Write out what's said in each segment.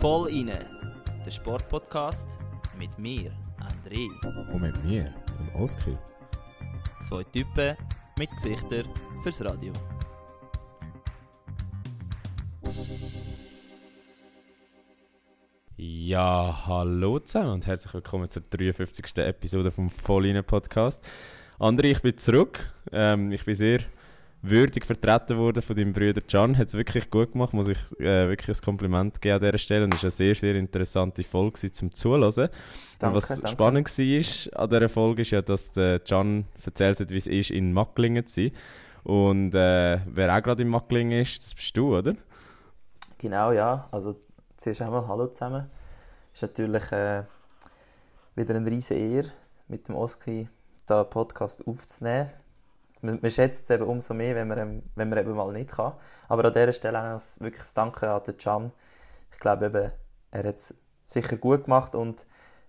Voll inne, der Sportpodcast mit mir, André. Und mit mir, dem Oskar. Zwei Typen mit Gesichtern fürs Radio. Ja, hallo zusammen und herzlich willkommen zur 53. Episode vom Volline Podcast. André, ich bin zurück. Ähm, ich bin sehr würdig vertreten worden von deinem Bruder Can. Hat es wirklich gut gemacht, muss ich äh, wirklich ein Kompliment geben an dieser Stelle. Und es war eine sehr, sehr interessante Folge zum Zuhören. Danke, und was danke. spannend war an dieser Folge, ist ja, dass der Can erzählt hat, wie es ist, in Macklingen zu sein. Und äh, wer auch gerade in Macklingen ist, das bist du, oder? Genau, ja. Also zuerst einmal Hallo zusammen. Ist natürlich äh, wieder eine riesige Ehre, mit dem Oski da Podcast aufzunehmen. Man, man schätzt es eben umso mehr, wenn man, ähm, wenn man eben mal nicht kann. Aber an dieser Stelle auch noch wirklich das Danke an den Can. Ich glaube eben, er hat es sicher gut gemacht und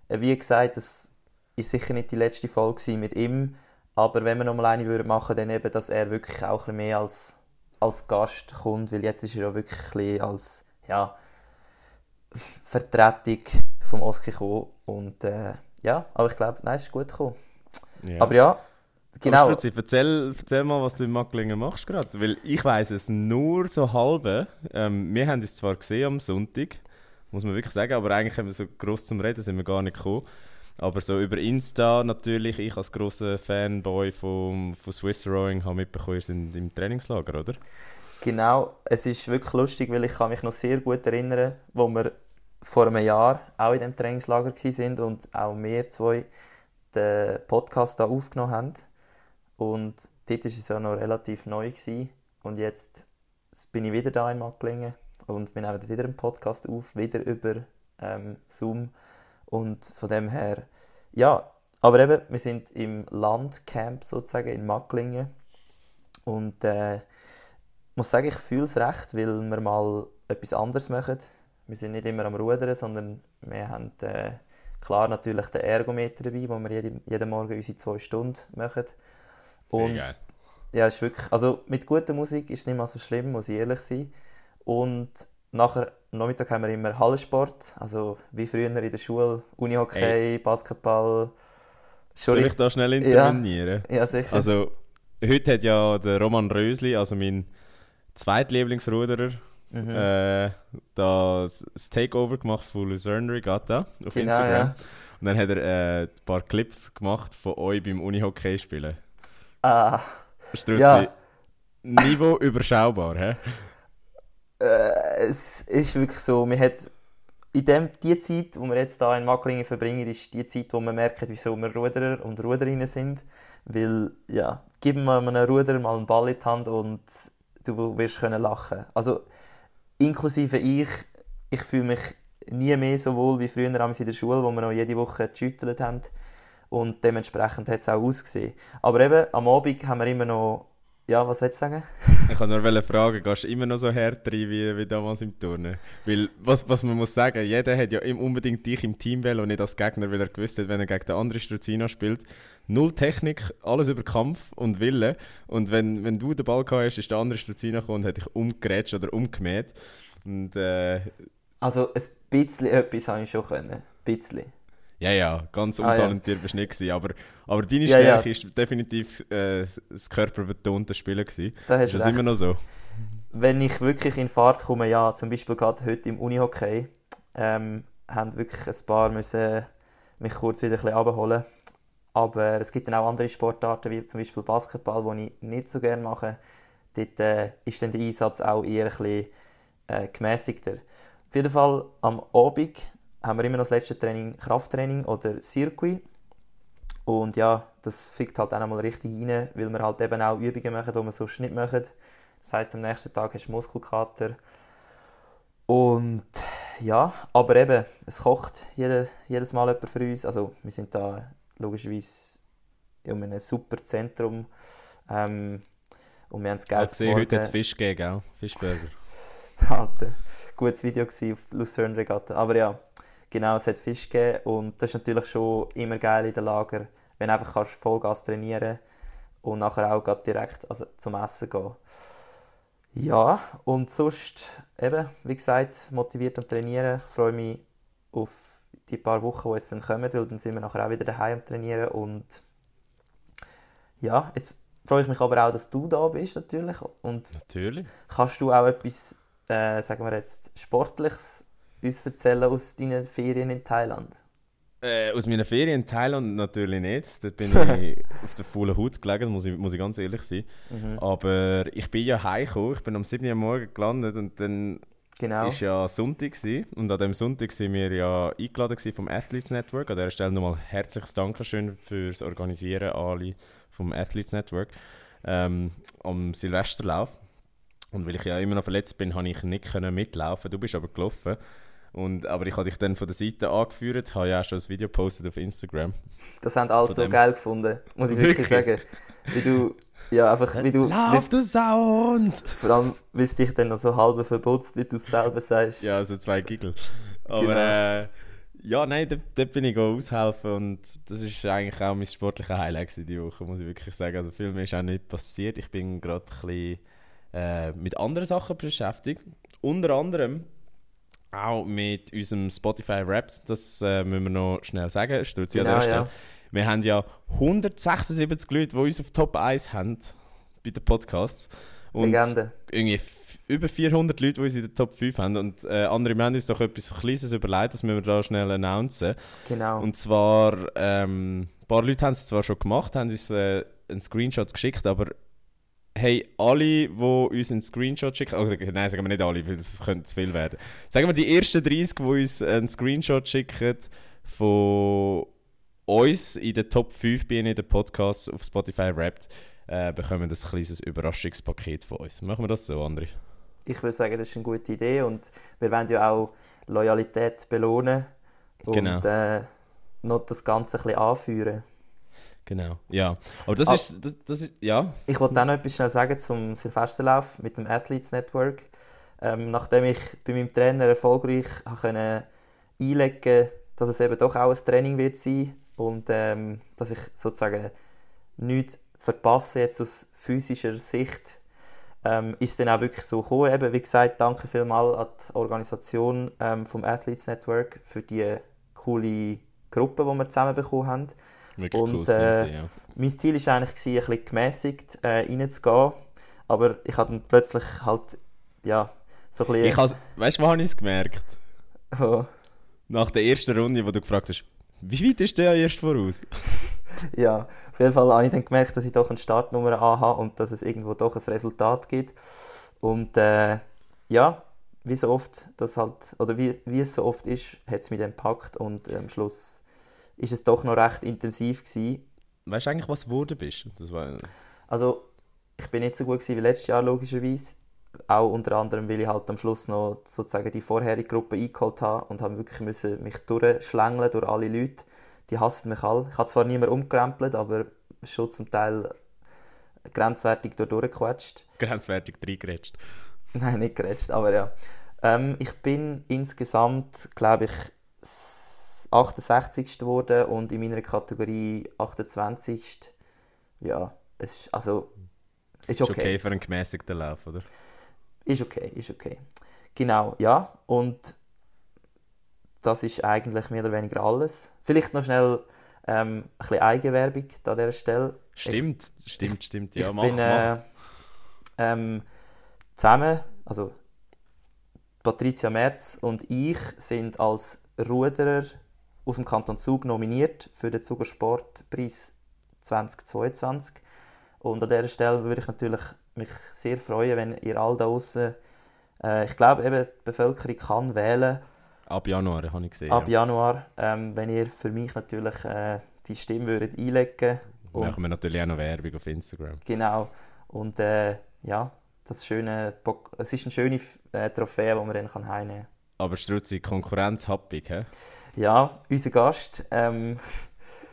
äh, wie gesagt, das ist sicher nicht die letzte Folge mit ihm. Aber wenn wir noch mal eine würden machen, dann eben, dass er wirklich auch ein bisschen mehr als, als Gast kommt, weil jetzt ist er ja wirklich ein bisschen als ja, Vertretung vom Oski gekommen. Und äh, ja, aber ich glaube, nein, es ist gut gekommen. Ja. Aber ja, genau. Aber Struzzi, erzähl, erzähl mal, was du in Macklingen machst gerade. Weil ich weiß es nur so halb. Ähm, wir haben uns zwar gesehen am Sonntag, muss man wirklich sagen, aber eigentlich haben wir so gross zum Reden sind wir gar nicht gekommen. Aber so über Insta natürlich, ich als grosser Fanboy vom, von Swiss Rowing habe mitbekommen, ihr sind im Trainingslager, oder? Genau, es ist wirklich lustig, weil ich kann mich noch sehr gut erinnern, wo wir vor einem Jahr auch in dem Trainingslager sind und auch wir zwei den Podcast da aufgenommen haben. Und dort war es ja noch relativ neu. Gewesen. Und jetzt bin ich wieder da in Macklingen und wir nehmen wieder einen Podcast auf, wieder über ähm, Zoom. Und von dem her, ja, aber eben, wir sind im Landcamp sozusagen in Macklingen. Und äh, ich muss sagen, ich fühle es recht, weil wir mal etwas anderes machen. Wir sind nicht immer am Rudern, sondern wir haben äh, klar natürlich den Ergometer dabei, wo wir jede, jeden Morgen unsere zwei Stunden machen. Sehr geil. Ja, ist wirklich, also mit guter Musik ist es nicht mal so schlimm, muss ich ehrlich sein. Und nachher, am Nachmittag haben wir immer Hallensport, also wie früher in der Schule, Unihockey. Basketball. Schon Soll ich da schnell intervenieren? Ja, sicher. Also, heute hat ja der Roman Rösli, also mein zweitlieblingsruderer, mhm. äh, das Takeover gemacht von Luzerne Regatta auf Genau, Instagram. ja. Und dann hat er äh, ein paar Clips gemacht von euch beim Unihockey spielen. Ah, Struzzi, Ja. Niveau überschaubar, hä? äh, es ist wirklich so, man hat in dem, die Zeit, die wir jetzt hier in Macklingen verbringen, ist die Zeit, wo man merkt, wieso wir Ruderer und Ruderinnen sind. Weil, ja, gib mal einem Ruderer mal einen Ball in die Hand und du wirst können lachen. Also, inklusive ich, ich fühle mich nie mehr so wohl wie früher in der Schule, wo wir noch jede Woche geschüttelt haben. Und dementsprechend hat es auch ausgesehen. Aber eben, am Abend haben wir immer noch, ja, was willst du sagen? Ich kann nur fragen, gehst du immer noch so hart rein wie, wie damals im Turnen? Weil, was, was man muss sagen, jeder hat ja unbedingt dich im Team wählen und nicht als Gegner, weil er gewusst hat, wenn er gegen den anderen Struzino spielt. Null Technik, alles über Kampf und Wille. Und wenn, wenn du den Ball gehabt hast, ist der andere Struzino gekommen und hat dich umgerätscht oder umgemäht. Und äh, Also, ein bisschen etwas habe ich schon können. Ein bisschen. Ja, ja, ganz Ah, ja. untalentiert bist du nicht gewesen. Aber, aber deine Ja, ja. Stärke ist definitiv äh, das körperbetonte Spielen gewesen. Da Ist das recht. immer noch so? Wenn ich wirklich in Fahrt komme, ja, zum Beispiel gerade heute im Unihockey, ähm, haben wirklich ein paar müssen mich kurz wieder ein bisschen abholen. Aber es gibt dann auch andere Sportarten, wie zum Beispiel Basketball, die ich nicht so gerne mache. Dort äh, ist dann der Einsatz auch eher ein bisschen äh, gemäßigter. Auf jeden Fall am Abend haben wir immer noch das letzte Training Krafttraining oder Circuit. Und ja, das fickt halt auch einmal richtig rein, weil wir halt eben auch Übungen machen, die wir sonst nicht machen. Das heisst, am nächsten Tag hast du Muskelkater. Und ja, aber eben, es kocht jede, jedes Mal jemand für uns. Also wir sind da logischerweise in einem super Zentrum. Ähm, und wir haben es Ich geil habe gesehen, heute hat es Fisch gegeben, gell? Fischburger. Alter, gutes Video auf Lucerne Regatta. Aber ja, genau, es hat Fisch gegeben und das ist natürlich schon immer geil in den Lager, wenn du einfach kannst Vollgas trainieren und nachher auch direkt also, zum Essen gehen. Ja, und sonst eben, wie gesagt, motiviert am Trainieren. Ich freue mich auf die paar Wochen, die jetzt dann kommen, weil dann sind wir nachher auch wieder daheim am Trainieren und ja, jetzt freue ich mich aber auch, dass du da bist natürlich und Natürlich. kannst du auch etwas, äh, sagen wir jetzt, Sportliches uns erzählen aus deinen Ferien in Thailand? Äh, aus meinen Ferien in Thailand natürlich nicht. Dort bin ich auf der faulen Haut gelegen, muss ich, muss ich ganz ehrlich sein. Mhm. Aber ich bin ja heimgekommen, ich bin am 7. Uhr morgen gelandet und dann Genau. ist ja Sonntag gewesen. und an dem Sonntag sind wir ja eingeladen vom Athletes Network. An dieser Stelle nochmal herzliches Dankeschön fürs Organisieren alle vom Athletes Network ähm, am Silvesterlauf. Und weil ich ja immer noch verletzt bin, habe ich nicht können mitlaufen. Du bist aber gelaufen. Und, aber ich habe dich dann von der Seite angeführt, habe ja auch schon ein Video gepostet auf Instagram. Das haben alle Von so dem- geil gefunden, muss ich wirklich, Wirklich? sagen. Wie du, ja, einfach, wie du, wie, du Sauhund! vor allem, wie es dich dann noch so halb verputzt, wie du es selber sagst. Ja, also zwei Giggle. Aber Genau. äh, ja, nein, dort, dort bin ich aushelfen und das ist eigentlich auch mein sportliches Highlight diese Woche, muss ich wirklich sagen. Also viel mehr ist auch nicht passiert. Ich bin gerade ein bisschen äh, mit anderen Sachen beschäftigt. Unter anderem auch mit unserem Spotify Rap, das äh, müssen wir noch schnell sagen. Stutzi Genau, an der Stelle. ja. Wir haben ja 176 Leute, die uns auf Top 1 haben bei den Podcasts. Und Legende. irgendwie über 400 Leute, die uns in der Top 5 haben. Und äh, andere haben uns doch etwas Kleines überlegt, das müssen wir da schnell announcen. Genau. Und zwar, ähm, ein paar Leute haben es zwar schon gemacht, haben uns äh, einen Screenshot geschickt, aber hey, alle, die uns einen Screenshot schicken, also, nein, sagen wir nicht alle, weil das könnte zu viel werden. Sagen wir die ersten 30, die uns einen Screenshot schicken von uns in den Top 5 bei in den Podcasts auf Spotify Wrapped, äh, bekommen ein kleines Überraschungspaket von uns. Machen wir das so, André? ich würde sagen, das ist eine gute Idee und wir wollen ja auch Loyalität belohnen und Genau. äh, noch das Ganze ein bisschen anführen. Genau, ja. Aber das Ah. ist, das, das ist, ja, Ich wollte auch noch etwas schnell sagen zum Silvesterlauf mit dem Athletes Network. Ähm, nachdem ich bei meinem Trainer erfolgreich habe können einlegen dass es eben doch auch ein Training wird sein und ähm, dass ich sozusagen nichts verpasse jetzt aus physischer Sicht, ähm, ist es dann auch wirklich so gekommen. Eben, wie gesagt, danke vielmals an die Organisation ähm, vom Athletes Network für die coole Gruppe, die wir zusammen bekommen haben. Wirklich Und, äh, ja. Mein Ziel war eigentlich, gewesen, ein bisschen gemäßigt äh, reinzugehen. Aber ich dann plötzlich halt, ja, so ein Ich bisschen... has, weißt du, wo habe ich es gemerkt? Oh, Nach der ersten Runde, wo du gefragt hast, wie weit ist der erst voraus? ja, auf jeden Fall habe ich dann gemerkt, dass ich doch eine Startnummer habe und dass es irgendwo doch ein Resultat gibt. Und äh, ja, wie so oft, das halt, oder wie, wie es so oft ist, hat es mich dann gepackt und am Schluss ist es doch noch recht intensiv gewesen. Weißt du eigentlich, was du geworden bist? Das war, Also, ich bin nicht so gut gewesen wie letztes Jahr, logischerweise. Auch unter anderem, weil ich halt am Schluss noch sozusagen die vorherige Gruppe eingeholt habe und habe wirklich müssen mich durchschlängeln durch alle Leute. Die hassen mich alle. Ich habe zwar niemand umgekrempelt, aber schon zum Teil grenzwertig dort durchgequetscht. grenzwertig reingerätscht. Nein, nicht gerätscht, aber ja. Ähm, ich bin insgesamt, glaube ich, 68. geworden und in meiner Kategorie 28. Ja, es ist, also, ist Ist okay. okay. für einen gemäßigten Lauf, oder? Ist okay, ist okay. Genau, ja. Und das ist eigentlich mehr oder weniger alles. Vielleicht noch schnell ähm, ein bisschen Eigenwerbung an dieser Stelle. Stimmt, stimmt, stimmt. Ja, ich mach, bin äh, ähm, zusammen, also Patricia Merz und ich sind als Ruderer aus dem Kanton Zug nominiert für den Zuger Sportpreis 2022. Und an dieser Stelle würde ich natürlich mich sehr freuen, wenn ihr all da draußen, äh, ich glaube eben, die Bevölkerung kann wählen Ab Januar habe ich gesehen. ab ja. Januar, ähm, wenn ihr für mich natürlich äh, die Stimme würdet einlegen und Machen wir natürlich auch noch Werbung auf Instagram. Genau. Und äh, ja, das schöne, es ist eine schöne äh, Trophäe, die man dann heimnehmen kann. Aber Struzzi, Konkurrenz happig, hä? Ja, unser Gast, ähm,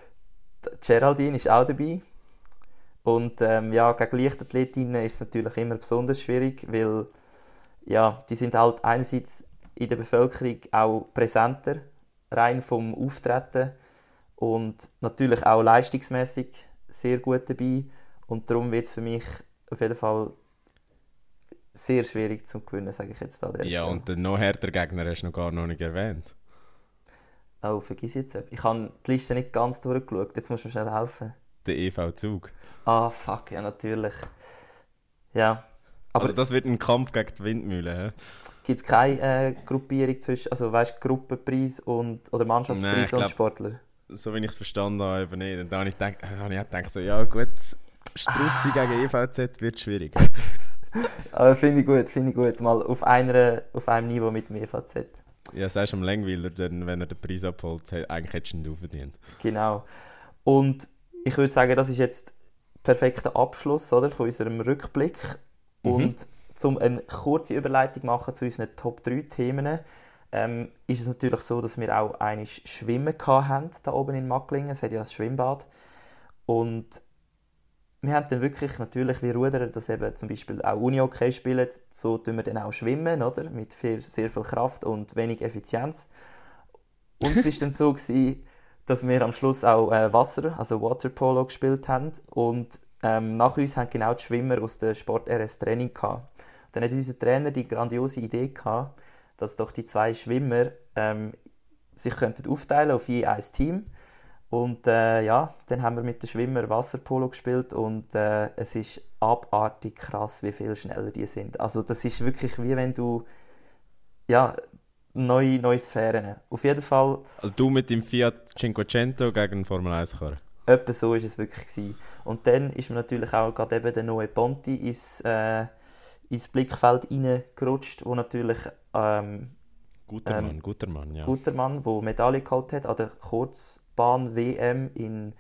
Geraldine, ist auch dabei. Und ähm, ja, gegen Leichtathletinnen ist es natürlich immer besonders schwierig, weil ja, die sind halt einerseits in der Bevölkerung auch präsenter, rein vom Auftreten und natürlich auch leistungsmäßig sehr gut dabei. Und darum wird es für mich auf jeden Fall sehr schwierig zu gewinnen, sage ich jetzt an der Ja, Stelle. und den noch härter Gegner hast du noch gar noch nicht erwähnt. Oh, vergiss jetzt etwas. Ich habe die Liste nicht ganz durchgeschaut, jetzt musst du mir schnell helfen. Der EV Zug. Ah, fuck, ja, natürlich. Ja. Aber also das wird ein Kampf gegen die Windmühle. hä? gibt es keine äh, Gruppierung zwischen, also weißt du, Gruppenpreis und, oder Nein, Mannschaftspreis und glaub- Sportler? So wie ich es verstanden habe, eben nicht. Und dann habe ich, gedacht, habe ich auch gedacht, so, ja gut, Struzzi gegen EVZ wird schwierig. Aber finde ich gut, finde ich gut. Mal auf, einer, auf einem Niveau mit dem EVZ. Ja, sagst du am Langweiler, dann, wenn er den Preis abholt, eigentlich hättest du ihn verdient. Genau. Und ich würde sagen, das ist jetzt perfekter Abschluss oder, von unserem Rückblick. Mhm. Und um eine kurze Überleitung machen zu unseren Top 3 Themen, ähm, ist es natürlich so, dass wir auch einmal Schwimmen hatten, da oben in Macklingen. Es hat ja ein Schwimmbad. Und wir haben dann wirklich natürlich wie Ruderer, das eben zum Beispiel auch Uni-Hockey spielen, so tun wir dann auch schwimmen, oder? Mit viel, sehr viel Kraft und wenig Effizienz. Und es war dann so, gewesen, dass wir am Schluss auch äh, Wasser, also Waterpolo gespielt haben. Und ähm, nach uns haben genau die Schwimmer aus der Sport RS Training gehabt. Dann hat unser Trainer die grandiose Idee gehabt, dass doch die zwei Schwimmer ähm, sich könnten aufteilen auf je ein Team. Und äh, ja, dann haben wir mit den Schwimmer Wasserpolo gespielt und äh, es ist abartig krass, wie viel schneller die sind. Also das ist wirklich wie wenn du ja neue, neue Sphären. Auf jeden Fall Also du mit dem Fiat Cinquecento gegen den Formel 1 Karren. Etwa so ist es wirklich gewesen. Und dann ist mir natürlich auch gerade eben der neue Ponti ins, äh, ins Blickfeld reingerutscht, wo natürlich ähm, Guter Ähm, Mann, guter Mann, ja. Gutermann, der Medaille geholt hat an der Kurzbahn-WM in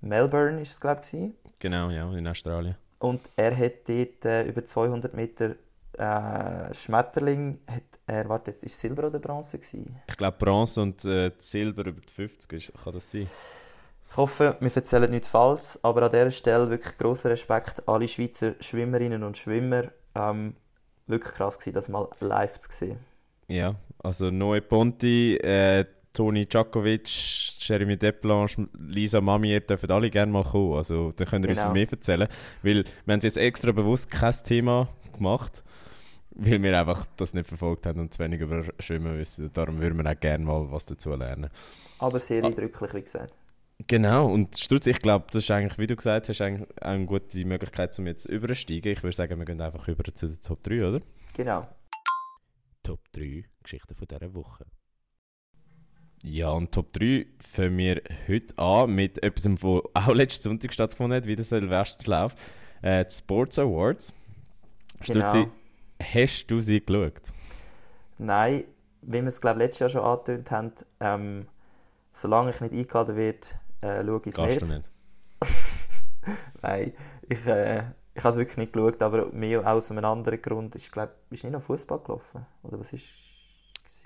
Melbourne, ist es glaube ich. Genau, ja, in Australien. Und er hat dort äh, über 200 Meter äh, Schmetterling, hat er, warte, jetzt ist Silber oder Bronze gewesen? Ich glaube Bronze und äh, Silber über die 50, ist, kann das sein? Ich hoffe, wir erzählen nicht falsch, aber an dieser Stelle wirklich grosser Respekt an alle Schweizer Schwimmerinnen und Schwimmer. Ähm, wirklich krass gewesen, das mal live zu sehen. Ja, also Noe Ponti, äh, Toni Djakovic, Jeremy Deplanche, Lisa Mamier dürfen alle gerne mal kommen. Also da könnt ihr Genau. uns mehr erzählen. Weil wir haben jetzt extra bewusst kein Thema gemacht, weil wir einfach das nicht verfolgt haben und zu wenig über Schwimmen wissen. Darum würden wir auch gerne mal was dazu lernen. Aber sehr Ah. eindrücklich, wie gesagt. Genau, und Stutz, ich glaube, das ist eigentlich, wie du gesagt hast, eigentlich eine gute Möglichkeit, um jetzt übersteigen. Ich würde sagen, wir gehen einfach über zu den Top 3, oder? Genau. Top 3 Geschichten von dieser Woche. Ja, und Top 3 fangen wir heute an mit etwas, was auch letzten Sonntag stattgefunden hat, wie der Silvesterlauf. Äh, die Sports Awards. Genau. hast du sie geschaut? Nein, wie wir es glaube letztes Jahr schon angetönt haben, ähm, solange ich nicht eingeladen werde, äh, schaue ich es nicht. du nicht? Nein, ich, äh, ich habe es wirklich nicht geschaut, aber mehr aus einem anderen Grund. Ich glaube, ist nicht noch Fußball gelaufen? Oder was ist.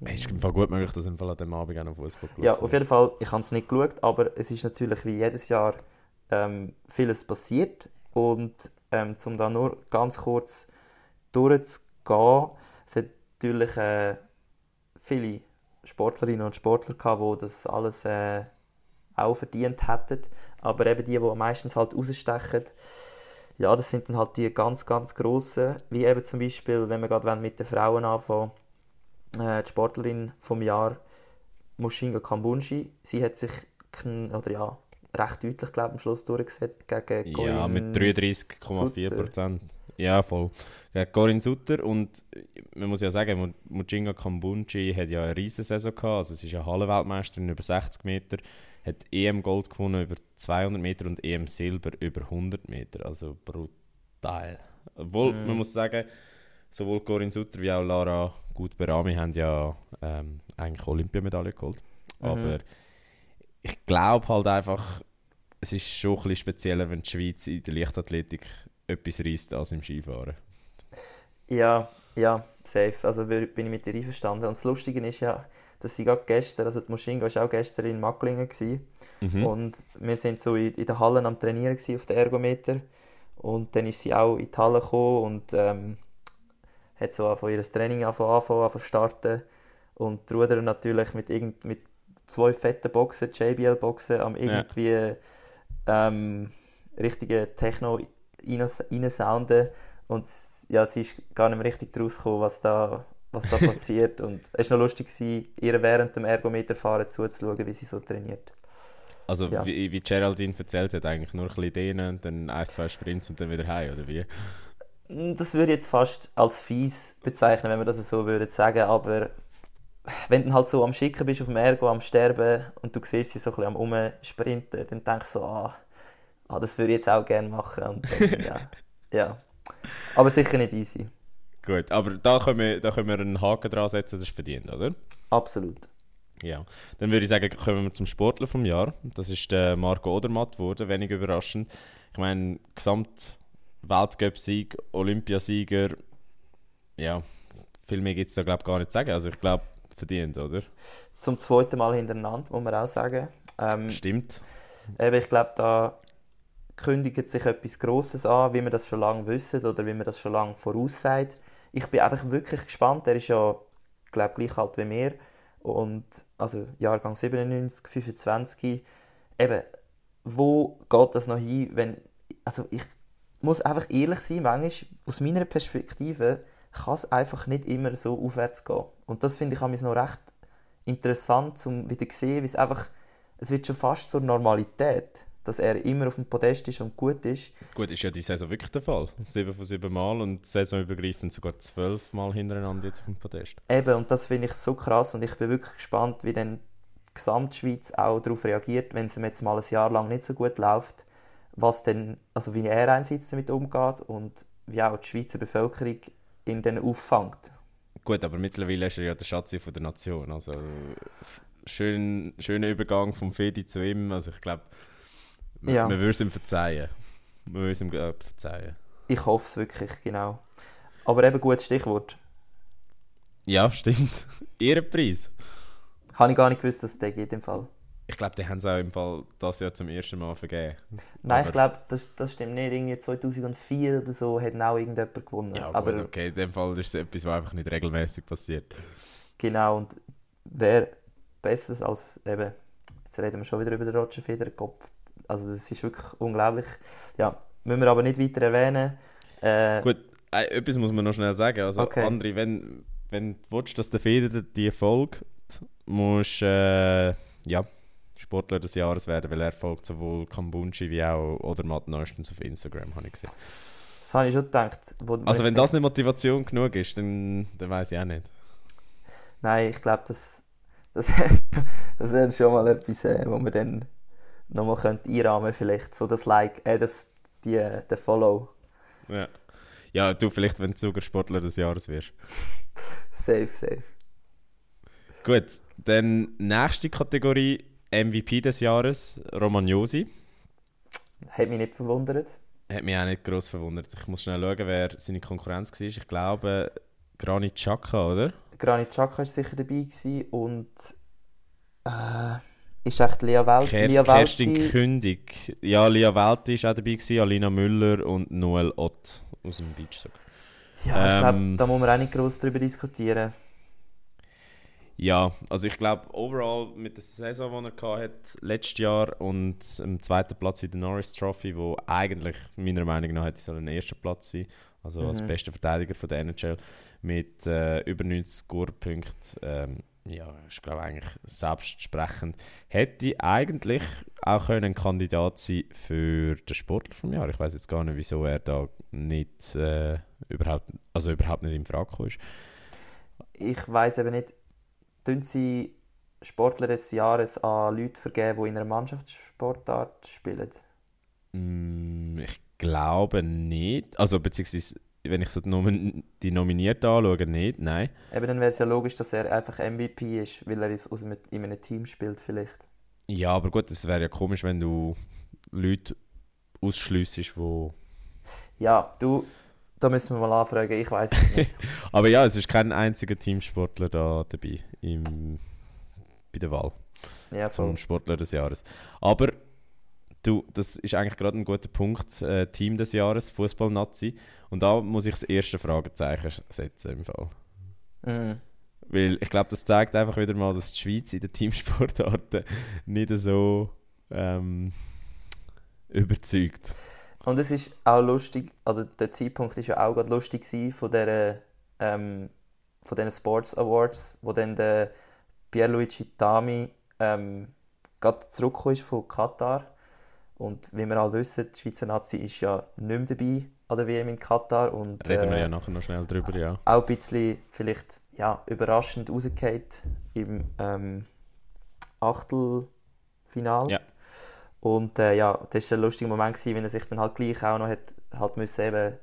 Es ist im Fall gut möglich, dass im Fall an dem Abend auch noch Fußball Ja, auf jeden Fall, ich habe es nicht geschaut, aber es ist natürlich wie jedes Jahr ähm, vieles passiert. Und ähm, um da nur ganz kurz durchzugehen, es hat natürlich äh, viele Sportlerinnen und Sportler gehabt, die das alles äh, auch verdient hätten. Aber eben die, die meistens halt rausstechen, ja, das sind dann halt die ganz, ganz grossen, wie eben zum Beispiel, wenn wir gerade mit den Frauen anfangen, äh, die Sportlerin vom Jahr, Mushinga Kambunji, sie hat sich oder ja, recht deutlich glaub, am Schluss durchgesetzt gegen Ja, Corinne mit 33,4 Sutter. Prozent. Ja, voll. Gegen Corinne Sutter und äh, man muss ja sagen, Mu- Mujinga Kambunji hat ja eine riesen Saison gehabt, also sie ist ja Hallenweltmeisterin über 60 Meter, hat EM Gold gewonnen über 200 Meter und EM Silber über 100 Meter, also brutal. Obwohl, Mhm. man muss sagen, sowohl Corinne Sutter wie auch Lara Gutberami haben ja ähm, eigentlich Olympiamedaille geholt. Mhm. Aber ich glaube halt einfach, es ist schon ein bisschen spezieller, wenn die Schweiz in der Leichtathletik etwas reisst als im Skifahren. Ja, ja, safe. Also bin ich mit dir einverstanden. Und das Lustige ist ja, dass sie gerade gestern, also die Mushinga war auch gestern in Macklingen gewesen. Mhm. und wir sind so in, in der Halle am Trainieren gewesen, auf der Ergometer und dann ist sie auch in die Halle gekommen und ähm, hat so von ihr Training angefangen, angefangen, angefangen starten und die Ruder natürlich mit, irgend, mit zwei fetten Boxen, JBL-Boxen, am irgendwie ähm, richtige Techno rein- reinsounden und ja, sie ist gar nicht mehr richtig draus gekommen, was da, was da passiert. Und es war noch lustig, gewesen, ihr während dem Ergometerfahren zuzuschauen, wie sie so trainiert. Also Ja. wie, wie Geraldine erzählt hat, eigentlich nur ein bisschen dehnen, dann ein, zwei Sprints und dann wieder heim, oder wie? Mm, Das würde ich jetzt fast als fies bezeichnen, wenn wir das so würden sagen, aber wenn du halt so am Schicken bist, auf dem Ergo, am Sterben und du siehst sie so ein bisschen am Umsprinten, dann denkst du so, ah, ah das würde ich jetzt auch gerne machen. Dann, ja, ja. Aber sicher nicht easy. Gut, aber da können wir, da können wir einen Haken dran setzen, das ist verdient, oder? Absolut. Ja. Dann würde ich sagen, kommen wir zum Sportler vom Jahr. Das ist der Marco Odermatt geworden, wenig überraschend. Ich meine, Gesamt-Weltcup-Sieg, Olympiasieger, ja, viel mehr gibt es da glaube ich gar nicht zu sagen. Also ich glaube, verdient, oder? Zum zweiten Mal hintereinander, muss man auch sagen. Ähm, Stimmt. Eben, ich glaube, da kündigt sich etwas Grosses an, wie wir das schon lange wissen oder wie man das schon lange voraussagt. Ich bin einfach wirklich gespannt. Er ist ja, glaube gleich alt wie mir. Und, also Jahrgang 97, 25. Eben, wo geht das noch hin, wenn... Also ich muss einfach ehrlich sein, manchmal, aus meiner Perspektive, kann es einfach nicht immer so aufwärts gehen. Und das finde ich manchmal noch recht interessant, um wieder zu sehen, wie es einfach... Es wird schon fast zur Normalität, dass er immer auf dem Podest ist und gut ist. Gut, ist ja die Saison wirklich der Fall. Sieben von sieben Mal und saisonübergreifend sogar zwölf Mal hintereinander jetzt auf dem Podest. Eben, und das finde ich so krass und ich bin wirklich gespannt, wie dann die Gesamtschweiz auch darauf reagiert, wenn es ihm jetzt mal ein Jahr lang nicht so gut läuft, was denn, also wie er einerseits damit umgeht und wie auch die Schweizer Bevölkerung ihn dann auffängt. Gut, aber mittlerweile ist er ja der Schatz von der Nation. Also schön, schöner Übergang vom Fedi zu ihm. Also ich glaube, Ja. ja. man würde es ihm verzeihen. Man würde es ihm glaub, verzeihen. Ich hoffe es wirklich, genau. Aber eben gutes Stichwort. Ja, stimmt. Ehrenpreis. Habe ich gar nicht gewusst, dass es den gibt im Fall. Ich glaube, die haben es auch im Fall das Jahr zum ersten Mal vergeben. Nein, ich Aber- glaube, das, das stimmt nicht. Irgendwie 2004 oder so hat auch irgendjemand gewonnen. Ja, Aber gut, okay. In dem Fall ist es etwas, was einfach nicht regelmäßig passiert. Genau, und wer besseres als eben, jetzt reden wir schon wieder über den Roger Federer Kopf. Also das ist wirklich unglaublich. Ja, müssen wir aber nicht weiter erwähnen. Äh, Gut, äh, etwas muss man noch schnell sagen. Also, Okay. André, wenn, wenn du willst, dass der Feder die folgt, musst äh, ja, Sportler des Jahres werden, weil er folgt sowohl Kambunchi wie auch Odermatt neuestens auf Instagram, habe ich gesehen. das habe ich schon gedacht. Also wenn das nicht Motivation genug ist, dann, dann weiß ich auch nicht. Nein, ich glaube, das, das, das wäre schon mal etwas, äh, wo wir dann nochmal könnte einrahmen vielleicht. So das Like, äh, das, die, äh, der Follow. Ja. ja, du vielleicht, wenn du sogar Sportler des Jahres wirst. Safe, safe. Gut, dann nächste Kategorie, MVP des Jahres, Romagnosi. Hat mich nicht verwundert. Hat mich auch nicht gross verwundert. Ich muss schnell schauen, wer seine Konkurrenz war. Ich glaube, Granit Xhaka, oder? Granit Xhaka war sicher dabei gewesen und äh, ist echt Lia, Wel Ker Lia Kerstin Welti. Kündig. Ja, Lia Welti war auch dabei, gewesen, Alina Müller und Noel Ott aus dem Beachsog. Ja, ich glaube, Ähm, da muss man auch nicht groß darüber diskutieren. Ja, also ich glaube, overall mit der Saison, die er hat, letztes Jahr und im zweiten Platz in der Norris Trophy, wo eigentlich meiner Meinung nach hätte soll ein erster Platz sein, also als Mhm. bester Verteidiger von der NHL mit äh, über 90 Scorepunkten. Ähm, ja, ist glaube eigentlich selbstsprechend. Hätte eigentlich auch können ein Kandidat sein für den Sportler vom Jahr. Ich weiß jetzt gar nicht, wieso er da nicht äh, überhaupt, also überhaupt nicht in Frage ist. Ich weiß eben nicht, tun sie Sportler des Jahres an Leute vergeben, die in einer Mannschaftssportart spielen? Mm, Ich glaube nicht. Also beziehungsweise, wenn ich so die, Nomin die Nominierten anschaue, nicht, nein. Eben dann wäre es ja logisch, dass er einfach MVP ist, weil er aus einem, in einem Team spielt vielleicht. Ja, aber gut, es wäre ja komisch, wenn du Leute ausschliessest, wo... Ja, du, da müssen wir mal anfragen, ich weiß es nicht. Aber ja, es ist kein einziger Teamsportler da dabei im, bei der Wahl Ja, zum. Sportler des Jahres. Aber du, das ist eigentlich gerade ein guter Punkt. Äh, Team des Jahres, Fußball-Nazi. Und da muss ich das erste Fragezeichen setzen im Fall. Mhm. Weil ich glaube, das zeigt einfach wieder mal, dass die Schweiz in den Teamsportarten nicht so ähm, überzeugt. Und es ist auch lustig, also der Zeitpunkt ist ja auch gerade lustig gewesen von der ähm, von den Sports Awards, wo dann der Pierluigi Tami ähm, gerade zurückgekommen ist von Katar. Und wie wir alle wissen, die Schweizer Nazi ist ja nicht mehr dabei an der WM in Katar. Und, Reden wir äh, ja nachher noch schnell drüber, ja. Auch ein bisschen vielleicht ja, überraschend rausgefallen im ähm, Achtelfinal. Ja. Und äh, ja, das war ein lustiger Moment, gewesen, wenn er sich dann halt gleich auch noch hat, halt müssen eben,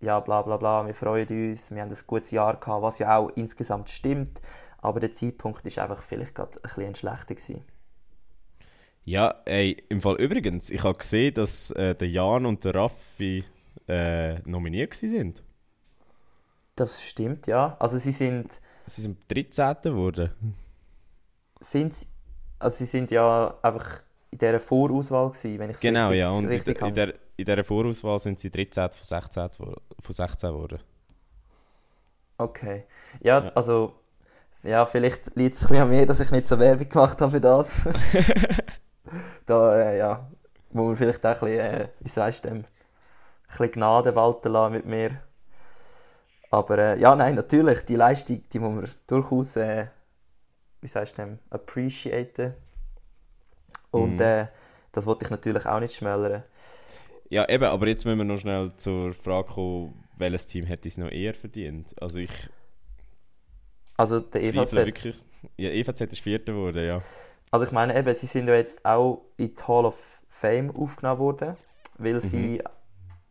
ja bla bla bla, wir freuen uns, wir haben ein gutes Jahr gehabt, was ja auch insgesamt stimmt, aber der Zeitpunkt ist einfach vielleicht gerade ein bisschen schlechter gewesen. Ja, ey, im Fall übrigens, ich habe gesehen, dass äh, der Jan und der Raffi äh, nominiert sind. Das stimmt, ja. Also sie sind, Sie sind 13. geworden. sind also sie sind ja einfach in dieser Vorauswahl gewesen, wenn ich es Genau, richtig, ja. Und in, richtig in, der, in dieser Vorauswahl sind sie 13 von 16 gewor- von 16 geworden. Okay. Ja, Ja. also ja, vielleicht liegt es ein bisschen an mir, dass ich nicht so Werbung gemacht habe für das. da, äh, ja, muss man vielleicht auch ein bisschen, äh, wie sagst du ein bisschen Gnade walten lassen mit mir. Aber äh, ja, nein, natürlich, die Leistung, die muss man durchaus, äh, wie sagst du appreciaten. Und Mhm. äh, das wollte ich natürlich auch nicht schmälern. Ja, eben, aber jetzt müssen wir noch schnell zur Frage kommen, welches Team hätte es noch eher verdient? Also ich Also der EVZ. wirklich... Ja, EVZ ist Vierter geworden, ja. Also ich meine eben, sie sind ja jetzt auch in die Hall of Fame aufgenommen worden, weil sie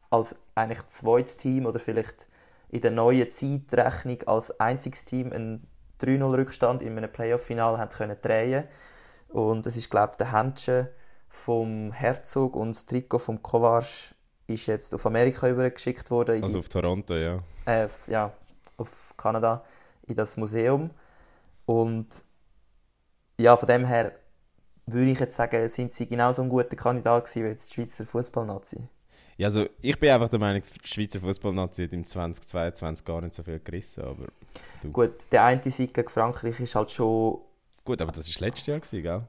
als eigentlich zweites Team oder vielleicht in der neuen Zeitrechnung als einziges Team einen 3-0-Rückstand in einem Playoff-Final haben können drehen Und es ist, glaube ich, der Händchen vom Herzog und das Trikot vom Kovac ist jetzt auf Amerika übergeschickt worden, Also auf Toronto, ja. äh, ja, auf Kanada in das Museum. Und ja, von dem her würde ich jetzt sagen, sind sie genauso ein guter Kandidat gewesen wie jetzt die Schweizer Fußballnazi. Ja, also ich bin einfach der Meinung, die Schweizer Fußballnazi hat im 2022 gar nicht so viel gerissen, aber... Gut, der eine Sieg gegen Frankreich ist halt schon. Gut, aber das war letztes Jahr, gewesen, gell?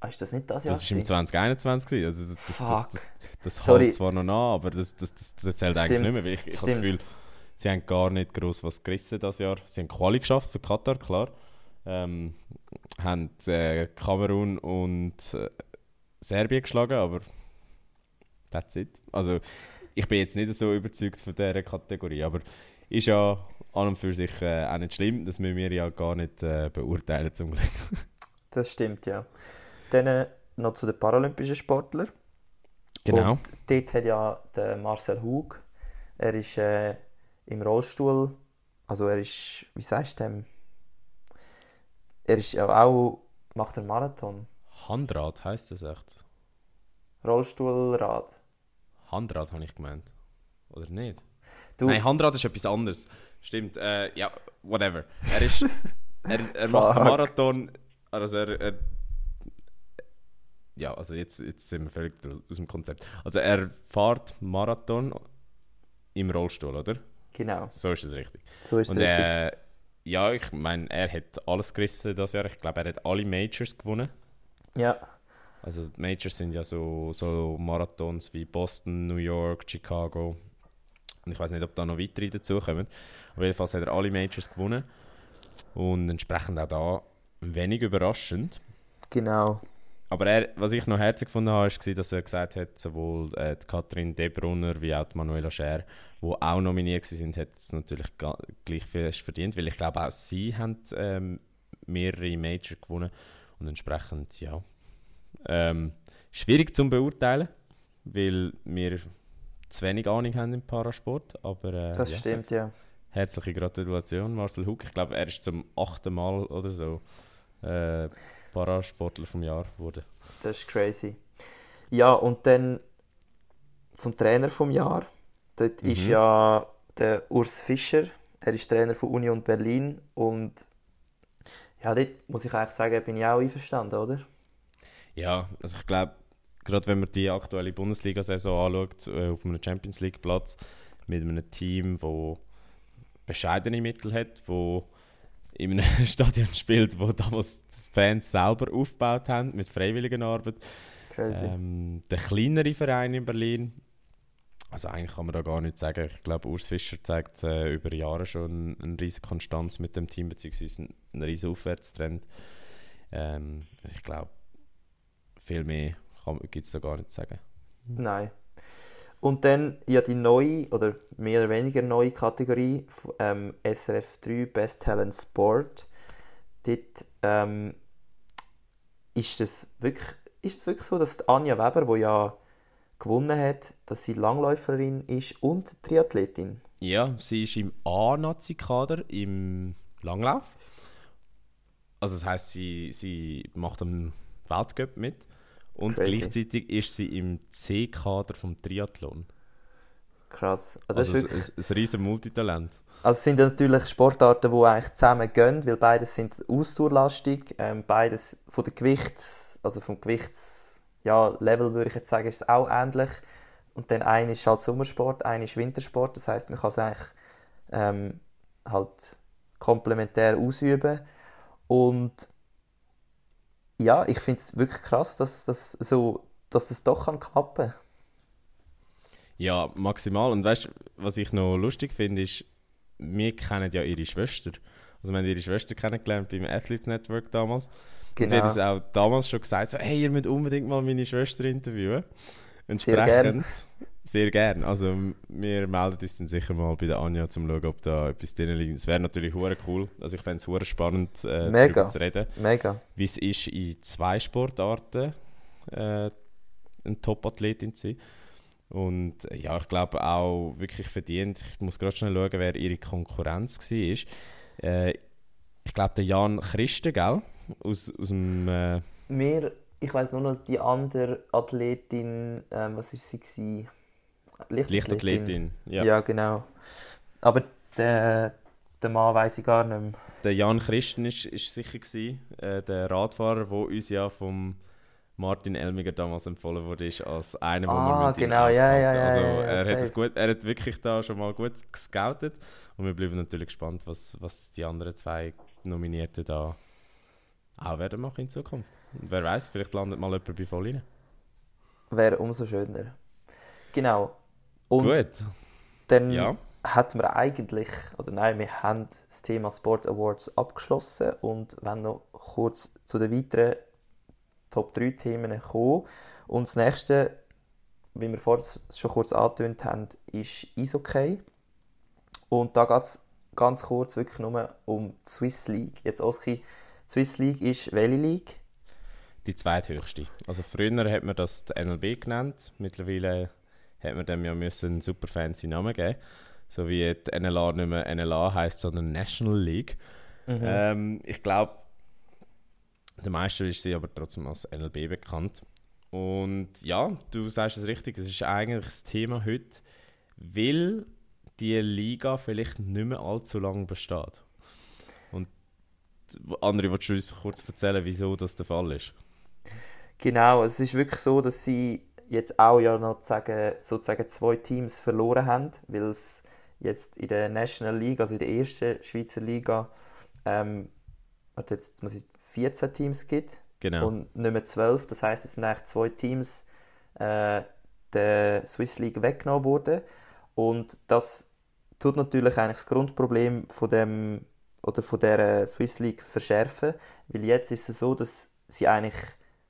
Ah, ist das nicht das Jahr? Das war im gewesen? 2021. gewesen. Also das, das, Fuck. das, das, das hält zwar noch nach, aber das, das, das, das zählt eigentlich Stimmt. nicht mehr. Ich, ich habe das. Gefühl, sie haben gar nicht gross was gerissen dieses Jahr. Sie haben Quali geschafft für Katar, klar. Ähm, haben äh, Kamerun und äh, Serbien geschlagen, aber that's it. Also ich bin jetzt nicht so überzeugt von dieser Kategorie, aber ist ja an und für sich äh, auch nicht schlimm. Das müssen wir ja gar nicht äh, beurteilen zum Glück. Das stimmt, ja. Dann äh, noch zu den paralympischen Sportlern. Genau. Und dort hat ja der Marcel Hug, er ist äh, im Rollstuhl, also er ist, wie sagst du dem? Er ist ja auch, macht einen Marathon. Handrad heisst das echt? Rollstuhlrad. Handrad habe ich gemeint. Oder nicht? Du, Nein, Handrad ist etwas anderes. Stimmt, äh, ja, whatever. Er ist. er er macht Fuck. Marathon. Also er. er ja, also jetzt, jetzt sind wir völlig aus dem Konzept. Also er fährt Marathon im Rollstuhl, oder? genau, So ist es richtig. so ist es Und richtig. äh, ja, ich meine, er hat alles gerissen das Jahr. Ich glaube, er hat alle Majors gewonnen. ja, Also Majors sind ja so, so Marathons wie Boston, New York, Chicago. Und ich weiß nicht, ob da noch weitere dazukommen. Auf jeden Fall hat er alle Majors gewonnen. Und entsprechend auch da wenig überraschend. genau. Aber er, was ich noch herzlich gefunden habe, war, dass er gesagt hat, sowohl äh, die Katrin Debrunner wie auch die Manuela Scher, die auch nominiert waren, hat es natürlich gleich viel verdient, weil ich glaube, auch sie haben ähm, mehrere Major gewonnen. Und entsprechend, ja. Ähm, schwierig zu beurteilen, weil wir zu wenig Ahnung haben im Parasport. Aber äh, Das ja, stimmt, ja. Herzliche Gratulation, Marcel Huck. Ich glaube, er ist zum achten Mal oder so äh, Parasportler vom Jahr geworden. Das ist crazy. Ja, und dann zum Trainer vom Jahr. Dort Mhm. ist ja der Urs Fischer. Er ist Trainer von Union Berlin. Und ja, dort muss ich eigentlich sagen, bin ich auch einverstanden, oder? Ja, also ich glaube, gerade wenn man die aktuelle Bundesliga-Saison anschaut, äh, auf einem Champions League-Platz, mit einem Team, das bescheidene Mittel hat, wo in einem Stadion spielt, wo damals die Fans selber aufgebaut haben, mit freiwilliger Arbeit. Crazy. Ähm, der kleinere Verein in Berlin, Also eigentlich kann man da gar nichts sagen. Ich glaube, Urs Fischer zeigt äh, über Jahre schon eine riesige Konstanz mit dem Team, beziehungsweise einen, einen riesen Aufwärtstrend. Ähm, ich glaube, viel mehr gibt es da gar nicht zu sagen. Nein. Und dann ja die neue oder mehr oder weniger neue Kategorie ähm, SRF 3 Best Talent Sport. Dort ähm, ist es wirklich, ist es wirklich so, dass Anja Weber, wo ja gewonnen hat, dass sie Langläuferin ist und Triathletin. Ja, sie ist im A-Nazi-Kader im Langlauf. Also das heißt, sie, sie macht am Weltcup mit und Crazy. gleichzeitig ist sie im C-Kader vom Triathlon. Krass. Also, also wirklich... ein, ein riesen Multitalent. Also es sind natürlich Sportarten, die eigentlich zusammen gehen, weil beides sind ausdauerlastig, ähm, beides von der Gewichts, also vom Gewichts ja, Level würde ich jetzt sagen, ist es auch ähnlich. Und dann eine ist halt Sommersport, eine ist Wintersport. Das heißt, man kann es eigentlich ähm, halt komplementär ausüben. Und ja, ich finde es wirklich krass, dass, dass, so, dass das doch kann klappen kann. Ja, maximal. Und weißt du, was ich noch lustig finde, ist, wir kennen ja ihre Schwester. Also wir haben ihre Schwester kennengelernt beim Athletes Network damals. Genau. Und sie hat uns auch damals schon gesagt, so, hey, ihr müsst unbedingt mal meine Schwester interviewen. Entsprechend, sehr gern. Also wir melden uns dann sicher mal bei der Anja, um zu schauen, ob da etwas drin liegt. Es wäre natürlich cool. Also ich fände es hure spannend, äh, darüber zu reden. Mega. Wie es ist, in zwei Sportarten äh, eine Top-Athletin zu sein. Und äh, ja, ich glaube auch wirklich verdient. Ich muss gerade schnell schauen, wer ihre Konkurrenz war. Äh, ich glaube, der Jan Christen, gell? Aus, aus dem. Äh... Mir, ich weiß nur noch, die andere Athletin, ähm, was ist sie? Gewesen? Lichtathletin. Ja. Ja, genau. Aber der, der Mann weiß ich gar nicht mehr. Der Jan Christen ist, ist sicher gewesen, äh, der Radfahrer, der uns ja vom Martin Elmiger damals empfohlen wurde, ist als einer, ah, man mit genau, ja, ja, ja, Also er, hat es gut, er hat wirklich da schon mal gut gescoutet und wir bleiben natürlich gespannt, was, was die anderen zwei Nominierten da auch werden machen in Zukunft. Und wer weiß, vielleicht landet mal jemand bei Vollinen. Wäre umso schöner. Genau. Und Gut. Dann ja. hatten wir eigentlich, oder nein, wir haben das Thema Sport Awards abgeschlossen und wenn noch kurz zu den weiteren Top 3 Themen kommen. Und das nächste, wie wir vorhin schon kurz angetönt haben, ist Eishockey. Und da geht es ganz kurz wirklich nur um die Swiss League. Jetzt Oski, Swiss League ist welche League? Die zweithöchste. Also früher hat man das die NLB genannt, mittlerweile hat man dem ja müssen einen super fancy Namen geben. So wie die NLA nicht mehr NLA heißt, sondern National League. Mhm. Ähm, ich glaube, der Meister ist sie aber trotzdem als NLB bekannt. Und ja, du sagst es richtig, das ist eigentlich das Thema heute, weil die Liga vielleicht nicht mehr allzu lange besteht. Andere, willst du uns kurz erzählen, wieso das der Fall ist? Genau, es ist wirklich so, dass sie jetzt auch ja noch sagen, sozusagen zwei Teams verloren haben, weil es jetzt in der National League, also in der ersten Schweizer Liga, ähm, jetzt muss ich 14 Teams gibt genau. und nicht mehr 12. Das heißt, es sind eigentlich zwei Teams äh, der Swiss League weggenommen worden und das tut natürlich eigentlich das Grundproblem von dem oder von der Swiss League verschärfen, weil jetzt ist es so, dass sie eigentlich,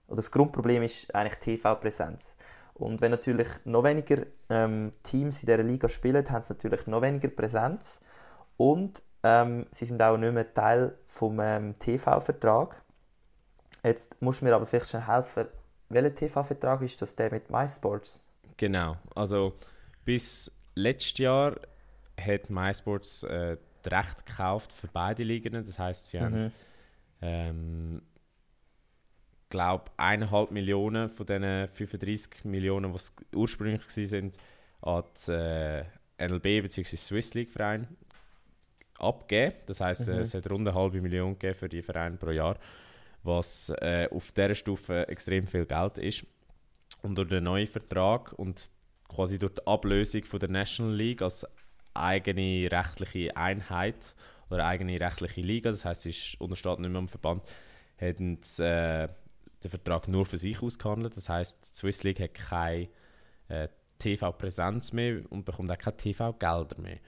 oder das Grundproblem ist eigentlich TV-Präsenz. Und wenn natürlich noch weniger ähm, Teams in dieser Liga spielen, haben sie natürlich noch weniger Präsenz und ähm, sie sind auch nicht mehr Teil vom ähm, TV-Vertrag. Jetzt musst du mir aber vielleicht schon helfen, welcher TV-Vertrag ist das, der mit MySports? Genau, also bis letztes Jahr hat MySports äh, Recht gekauft für beide Ligen. Das heißt, sie mhm. haben, ähm, glaube eineinhalb Millionen von diesen 35 Millionen, die es ursprünglich waren, an die äh, NLB bzw. Swiss League Verein abgegeben. Das heißt, mhm. es hat rund eine halbe Million für die Vereine pro Jahr, was äh, auf dieser Stufe extrem viel Geld ist. Und durch den neuen Vertrag und quasi durch die Ablösung von der National League als eigene rechtliche Einheit oder eigene rechtliche Liga, das heißt, es untersteht nicht mehr am Verband, haben sie, äh, den Vertrag nur für sich ausgehandelt. Das heißt, die Swiss League hat keine äh, TV-Präsenz mehr und bekommt auch keine TV-Gelder mehr.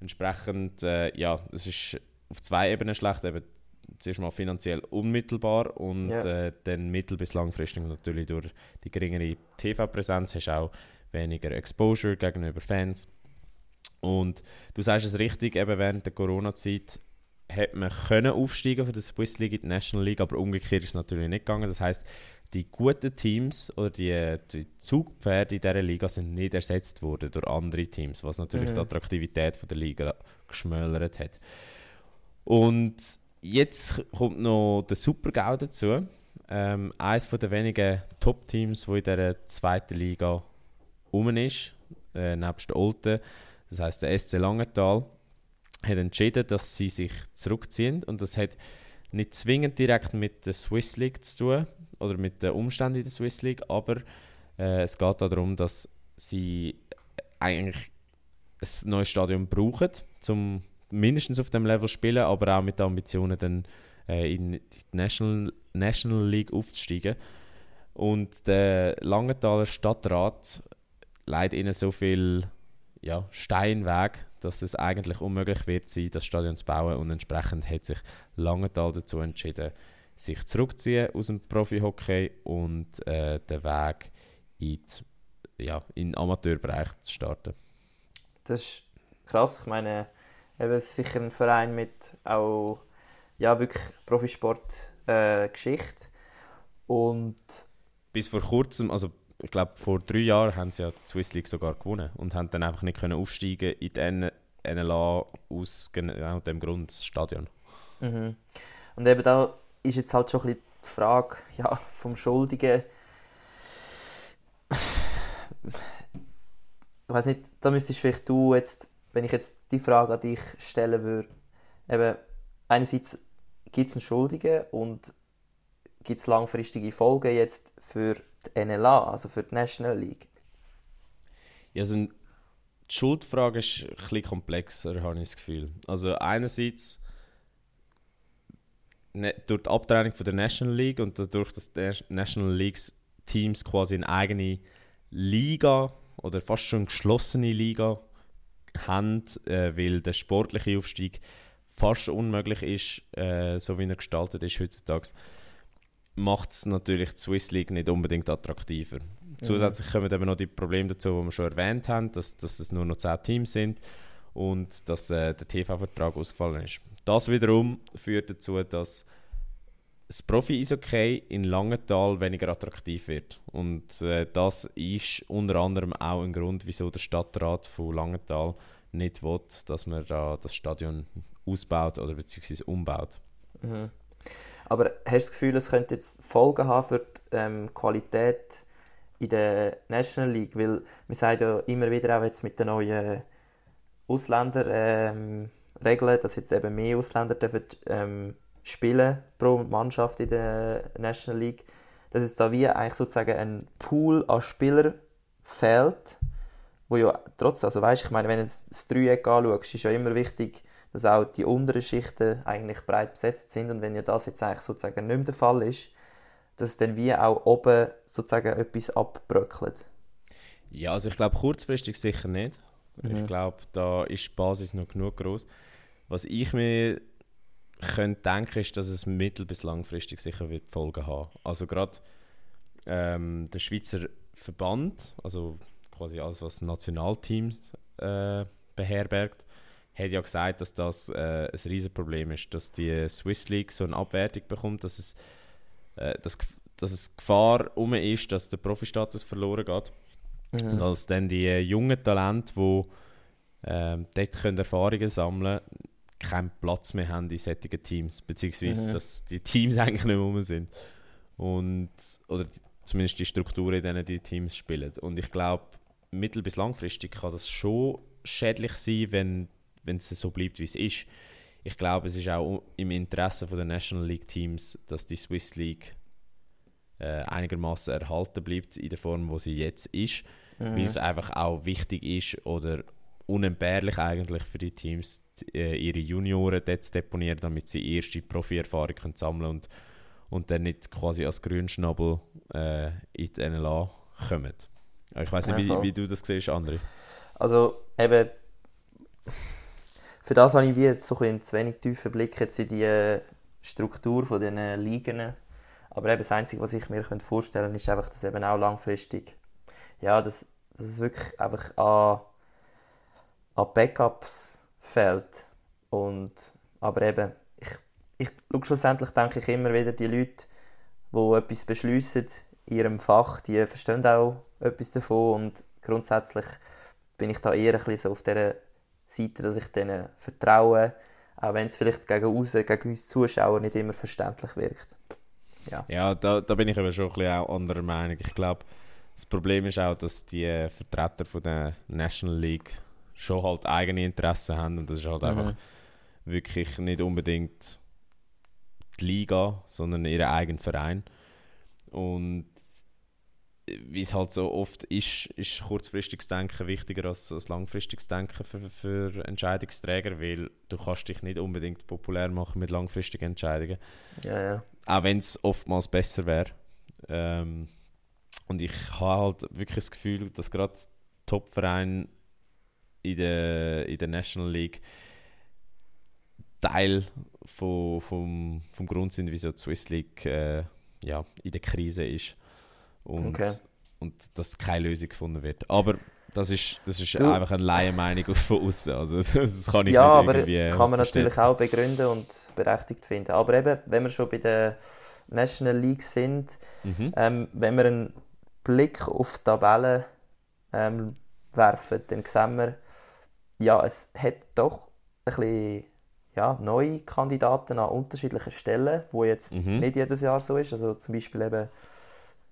Entsprechend, äh, ja, es ist auf zwei Ebenen schlecht. Eben zuerst mal finanziell unmittelbar und Ja. äh, dann mittel- bis langfristig natürlich durch die geringere TV-Präsenz hast du auch weniger Exposure gegenüber Fans. Und du sagst es richtig, eben während der Corona-Zeit hätte man können aufsteigen von der Swiss League in die National League, aber umgekehrt ist es natürlich nicht gegangen. Das heißt, die guten Teams oder die, die Zugpferde in dieser Liga sind nicht ersetzt worden durch andere Teams, was natürlich Mhm. die Attraktivität von der Liga geschmälert hat. Und jetzt kommt noch der Super-GAU dazu. Ähm, eines der wenigen Top-Teams, wo in dieser zweiten Liga rum ist, äh, nebst Olten, das heißt der SC Langenthal, hat entschieden, dass sie sich zurückziehen und das hat nicht zwingend direkt mit der Swiss League zu tun oder mit den Umständen in der Swiss League, aber äh, es geht darum, dass sie eigentlich ein neues Stadion brauchen, um mindestens auf dem Level zu spielen, aber auch mit den Ambitionen dann äh, in die National, National League aufzusteigen. Und der Langenthaler Stadtrat leitet ihnen so viel ja, Steinweg, dass es eigentlich unmöglich wird sein, das Stadion zu bauen und entsprechend hat sich Langenthal dazu entschieden, sich zurückzuziehen aus dem Profi-Hockey und äh, den Weg in, die, ja, in den Amateurbereich zu starten. Das ist krass. Ich meine, eben es ist sicher ein Verein mit auch ja, wirklich Profisport-Geschichte. Und Bis vor kurzem, also ich glaube vor drei Jahren haben sie ja die Swiss League sogar gewonnen und haben dann einfach nicht können aufsteigen in die N NLA aus genau dem Grund das Stadion. Mhm. Und eben da ist jetzt halt schon ein bisschen die Frage ja, vom Schuldigen. Ich weiß nicht, da müsstest vielleicht du jetzt, wenn ich jetzt die Frage an dich stellen würde, eben einerseits gibt es einen Schuldigen und gibt es langfristige Folgen jetzt für die NLA, also für die National League? Ja, also die Schuldfrage ist ein bisschen komplexer, habe ich das Gefühl. Also einerseits ne, durch die Abtrennung von der National League und dadurch, dass die National Leagues Teams quasi eine eigene Liga oder fast schon geschlossene Liga haben, äh, weil der sportliche Aufstieg fast unmöglich ist, äh, so wie er gestaltet ist heutzutage, macht es natürlich die Swiss League nicht unbedingt attraktiver. Zusätzlich kommen eben noch die Probleme dazu, die wir schon erwähnt haben, dass, dass es nur noch 10 Teams sind und dass äh, der TV-Vertrag ausgefallen ist. Das wiederum führt dazu, dass das Profi-Eishockey in Langenthal weniger attraktiv wird. Und äh, das ist unter anderem auch ein Grund, wieso der Stadtrat von Langenthal nicht will, dass man da das Stadion ausbaut oder beziehungsweise umbaut. Mhm. Aber hast du das Gefühl, es könnte jetzt Folgen haben für die ähm, Qualität in der National League? Weil wir sagen ja immer wieder auch jetzt mit den neuen Ausländerregeln, ähm, dass jetzt eben mehr Ausländer dürfen, ähm, spielen pro Mannschaft in der National League, dass jetzt da wie eigentlich sozusagen ein Pool an Spielern fehlt, wo ja trotzdem, also weißt, ich meine, wenn du das Dreieck anschaust, ist ja immer wichtig, dass auch die unteren Schichten eigentlich breit besetzt sind und wenn ja das jetzt eigentlich sozusagen nicht mehr der Fall ist, dass dann wie auch oben sozusagen etwas abbröckelt. Ja, also ich glaube kurzfristig sicher nicht. Mhm. Ich glaube, da ist die Basis noch genug groß. Was ich mir könnte denken, ist, dass es mittel- bis langfristig sicher wird Folgen haben. Also gerade ähm, der Schweizer Verband, also quasi alles, was Nationalteams äh, beherbergt, hat ja gesagt, dass das äh, ein Riesenproblem ist, dass die Swiss League so eine Abwertung bekommt, dass es, äh, dass, dass es Gefahr um ist, dass der Profistatus verloren geht. Mhm. Und als dann die äh, jungen Talente, die ähm, dort können Erfahrungen sammeln können, keinen Platz mehr haben in solchen Teams, beziehungsweise Mhm. dass die Teams eigentlich nicht mehr rum sind. Und, oder die, zumindest die Strukturen, in denen die Teams spielen. Und ich glaube, mittel- bis langfristig kann das schon schädlich sein, wenn, wenn es so bleibt, wie es ist. Ich glaube, es ist auch im Interesse der National League Teams, dass die Swiss League äh, einigermaßen erhalten bleibt in der Form, wo sie jetzt ist, Mhm. weil es einfach auch wichtig ist oder unentbehrlich eigentlich für die Teams, äh, ihre Junioren dort zu deponieren, damit sie erste Profi-Erfahrung können sammeln und, und dann nicht quasi als Grünschnabel äh, in die NLA kommen. Ich weiß nicht, wie, wie du das siehst, André. Also eben, für das habe ich wie jetzt so ein zu wenig tiefen Blick jetzt in die äh, Struktur von äh, Ligen. Aber eben das Einzige, was ich mir vorstellen könnte, ist einfach, dass eben auch langfristig, ja, dass, dass es wirklich einfach an, an Backups fehlt. Und, aber eben, ich, ich, schlussendlich denke ich immer wieder, die Leute, die etwas beschließen in ihrem Fach, die verstehen auch etwas davon und grundsätzlich bin ich da eher ein bisschen so auf dieser Seite, dass ich denen vertraue, auch wenn es vielleicht gegen uns, gegen uns Zuschauer nicht immer verständlich wirkt. Ja, da, da bin ich aber schon ein bisschen auch anderer Meinung. Ich glaube, das Problem ist auch, dass die Vertreter von der National League schon halt eigene Interessen haben und das ist halt einfach wirklich nicht unbedingt die Liga, sondern ihren eigenen Verein. Und wie es halt so oft ist, ist kurzfristiges Denken wichtiger als, als langfristiges Denken für, für Entscheidungsträger, weil du kannst dich nicht unbedingt populär machen mit langfristigen Entscheidungen Ja, ja. auch wenn es oftmals besser wäre. Ähm, und ich habe halt wirklich das Gefühl, dass gerade Top-Vereine in der, in der National League Teil von, vom, vom Grund sind, wieso die Swiss League äh, ja, in der Krise ist. Und, Okay. und dass keine Lösung gefunden wird. Aber das ist, das ist Du- einfach eine Laienmeinung von außen. Also das kann ich ja, nicht aber irgendwie äh, kann man bestätigen. natürlich auch begründen und berechtigt finden. Aber eben, wenn wir schon bei der National League sind, Mhm. ähm, wenn wir einen Blick auf die Tabelle ähm, werfen, dann sehen wir, ja, es hat doch ein bisschen ja, neue Kandidaten an unterschiedlichen Stellen, wo jetzt Mhm. nicht jedes Jahr so ist. Also zum Beispiel eben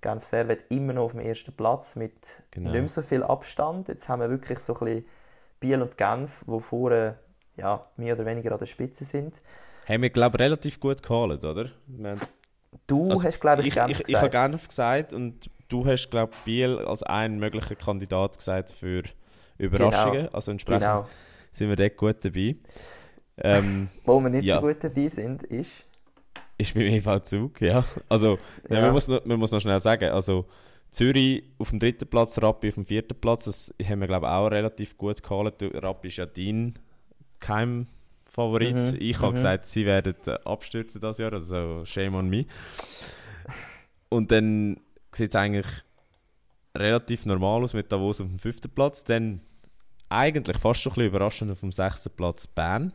Genf Servet immer noch auf dem ersten Platz mit Genau. nicht mehr so viel Abstand. Jetzt haben wir wirklich so ein bisschen Biel und Genf, wo vorne ja, mehr oder weniger an der Spitze sind. Haben wir, glaube ich, relativ gut gehalten, oder? Du Also, hast, glaube ich, ich, Genf ich, ich habe gesagt. Genf gesagt und du hast, glaube ich, Biel als einen möglichen Kandidat gesagt für Überraschungen. Also entsprechend genau. sind wir dort gut dabei. Ähm, Wo wir nicht Ja. so gut dabei sind, ist... ist beim EV Zug, ja. Also, ja. man, muss noch, man muss noch schnell sagen, also Zürich auf dem dritten Platz, Rappi auf dem vierten Platz, das haben wir, glaube ich, auch relativ gut gehalten. Du- Rappi ist ja dein Keimfavorit. Mhm, Ich habe mhm. gesagt, sie werden äh, abstürzen das Jahr, also shame on me. Und dann sieht es eigentlich relativ normal aus mit Davos auf dem fünften Platz. Dann eigentlich fast schon ein bisschen überraschend auf dem sechsten Platz Bern.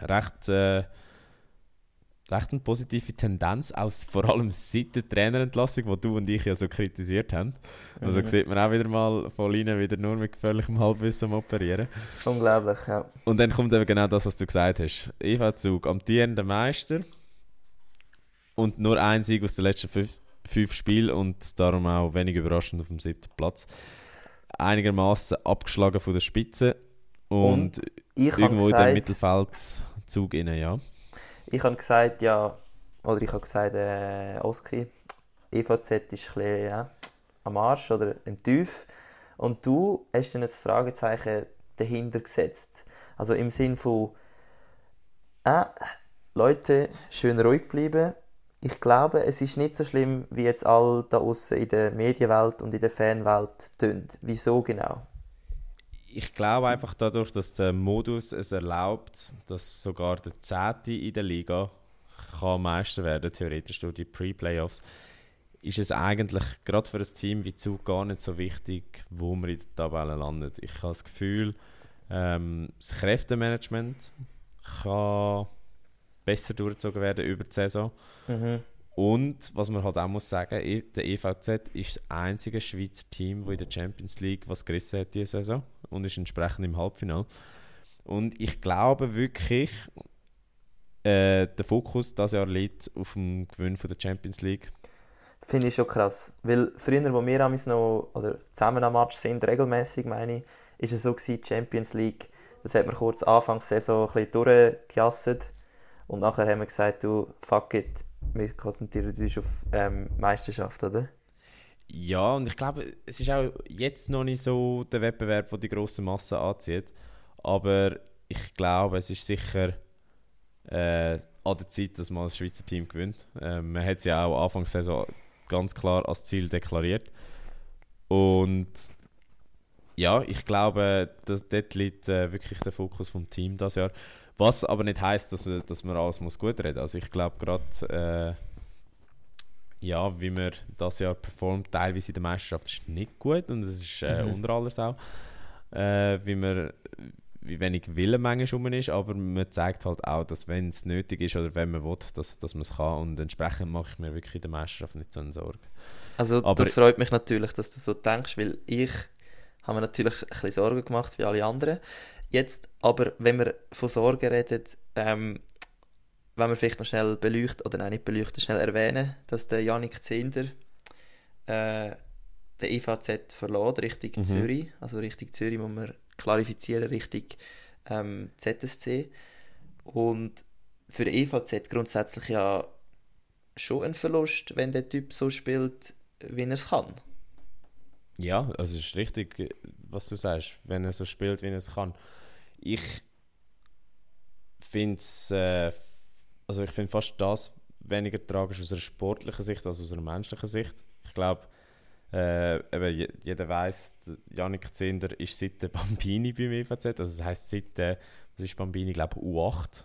Recht, äh, recht eine positive Tendenz, aus, vor allem seit der Trainerentlassung, die du und ich ja so kritisiert haben. Also Mhm. sieht man auch wieder mal von Lina wieder nur mit gefährlichem Halbwissen am Operieren. Unglaublich, ja. Und dann kommt eben genau das, was du gesagt hast. EV Zug, amtierender Meister und nur ein Sieg aus den letzten fünf, fünf Spielen und darum auch wenig überraschend auf dem siebten Platz. Einigermaßen abgeschlagen von der Spitze und, habe irgendwo in dem gesagt, Mittelfeldzug innen, ja. Ich habe gesagt, ja, oder ich habe gesagt, äh, Oski, EVZ ist ein bisschen ja, am Arsch oder im Tief. Und du hast dann ein Fragezeichen dahinter gesetzt. Also im Sinn von, äh, Leute, schön ruhig bleiben. Ich glaube, es ist nicht so schlimm, wie jetzt all da außen in der Medienwelt und in der Fanwelt tönt. Wieso genau? Ich glaube einfach dadurch, dass der Modus es erlaubt, dass sogar der Zehnte in der Liga kann Meister werden, theoretisch durch die Pre-Playoffs, ist es eigentlich gerade für ein Team wie Zug gar nicht so wichtig, wo man in der Tabelle landet. Ich habe das Gefühl, ähm, das Kräftemanagement kann besser durchgezogen werden über die Saison. Mhm. Und was man halt auch muss sagen, e- der EVZ ist das einzige Schweizer Team, das in der Champions League was gerissen hat diese Saison und ist entsprechend im Halbfinale. Und ich glaube wirklich, äh, der Fokus dieses Jahr liegt auf dem Gewinn von der Champions League. Finde ich schon krass. Weil früher, wo wir noch oder zusammen am Match sind, regelmäßig meine ich, ist es so gewesen, Champions League, das hat man kurz Anfangs Saison ein bisschen durchgejasset und nachher haben wir gesagt, du, fuck it, wir konzentrieren uns auf ähm, Meisterschaft, oder? Ja, und ich glaube, es ist auch jetzt noch nicht so der Wettbewerb, der die grosse Masse anzieht. Aber ich glaube, es ist sicher äh, an der Zeit, dass mal das Schweizer Team gewinnt. Ähm, man hat es ja auch Anfangs Saison ganz klar als Ziel deklariert. Und ja, ich glaube, dass dort liegt äh, wirklich der Fokus vom Team das Jahr. Was aber nicht heißt, dass, wir, dass man alles muss gut reden. Also ich glaube gerade, äh, ja, wie man das Jahr performt, teilweise in der Meisterschaft ist nicht gut und es ist äh, mhm. unter alles auch, äh, wie man wie wenig Wille manchmal rum ist, aber man zeigt halt auch, dass wenn es nötig ist oder wenn man will, dass, dass man es kann und entsprechend mache ich mir wirklich in der Meisterschaft nicht so eine Sorge. Also aber das freut mich natürlich, dass du so denkst, weil ich habe mir natürlich ein bisschen Sorgen gemacht wie alle anderen. Jetzt aber, wenn wir von Sorgen reden, ähm, wenn wir vielleicht noch schnell beleuchten, oder nein, nicht beleuchten, schnell erwähnen, dass der Janik Zehnder äh, den EVZ verloren, Richtung mhm. Zürich, also Richtung Zürich muss man klarifizieren, Richtung ähm, ZSC. Und für den EVZ grundsätzlich ja schon ein Verlust, wenn der Typ so spielt, wie er es kann. Ja, also es ist richtig, was du sagst, wenn er so spielt, wie er es kann. Ich finde es, äh, also ich finde fast das weniger tragisch aus einer sportlichen Sicht als aus einer menschlichen Sicht. Ich glaube, äh, eben, jeder weiß, Janik Zender ist seit der Bambini beim EVZ, also das heisst seit der, was ist Bambini, glaube ich, U8.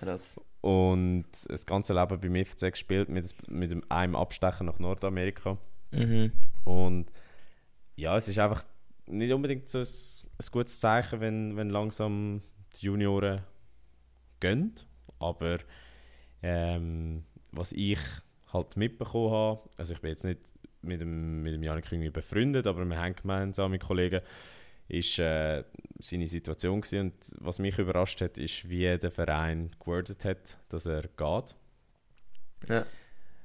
Krass. Und das ganze Leben beim EVZ gespielt mit, mit einem Abstechen nach Nordamerika. Mhm. Und ja, es ist einfach nicht unbedingt so ein, ein gutes Zeichen, wenn, wenn langsam die Junioren gehen. Aber ähm, was ich halt mitbekommen habe, also ich bin jetzt nicht mit dem, mit dem Janik irgendwie befreundet, aber wir haben gemeinsam mit Kollegen, ist äh, seine Situation gewesen. Und was mich überrascht hat, ist, wie der Verein gewordet hat, dass er geht. Ja.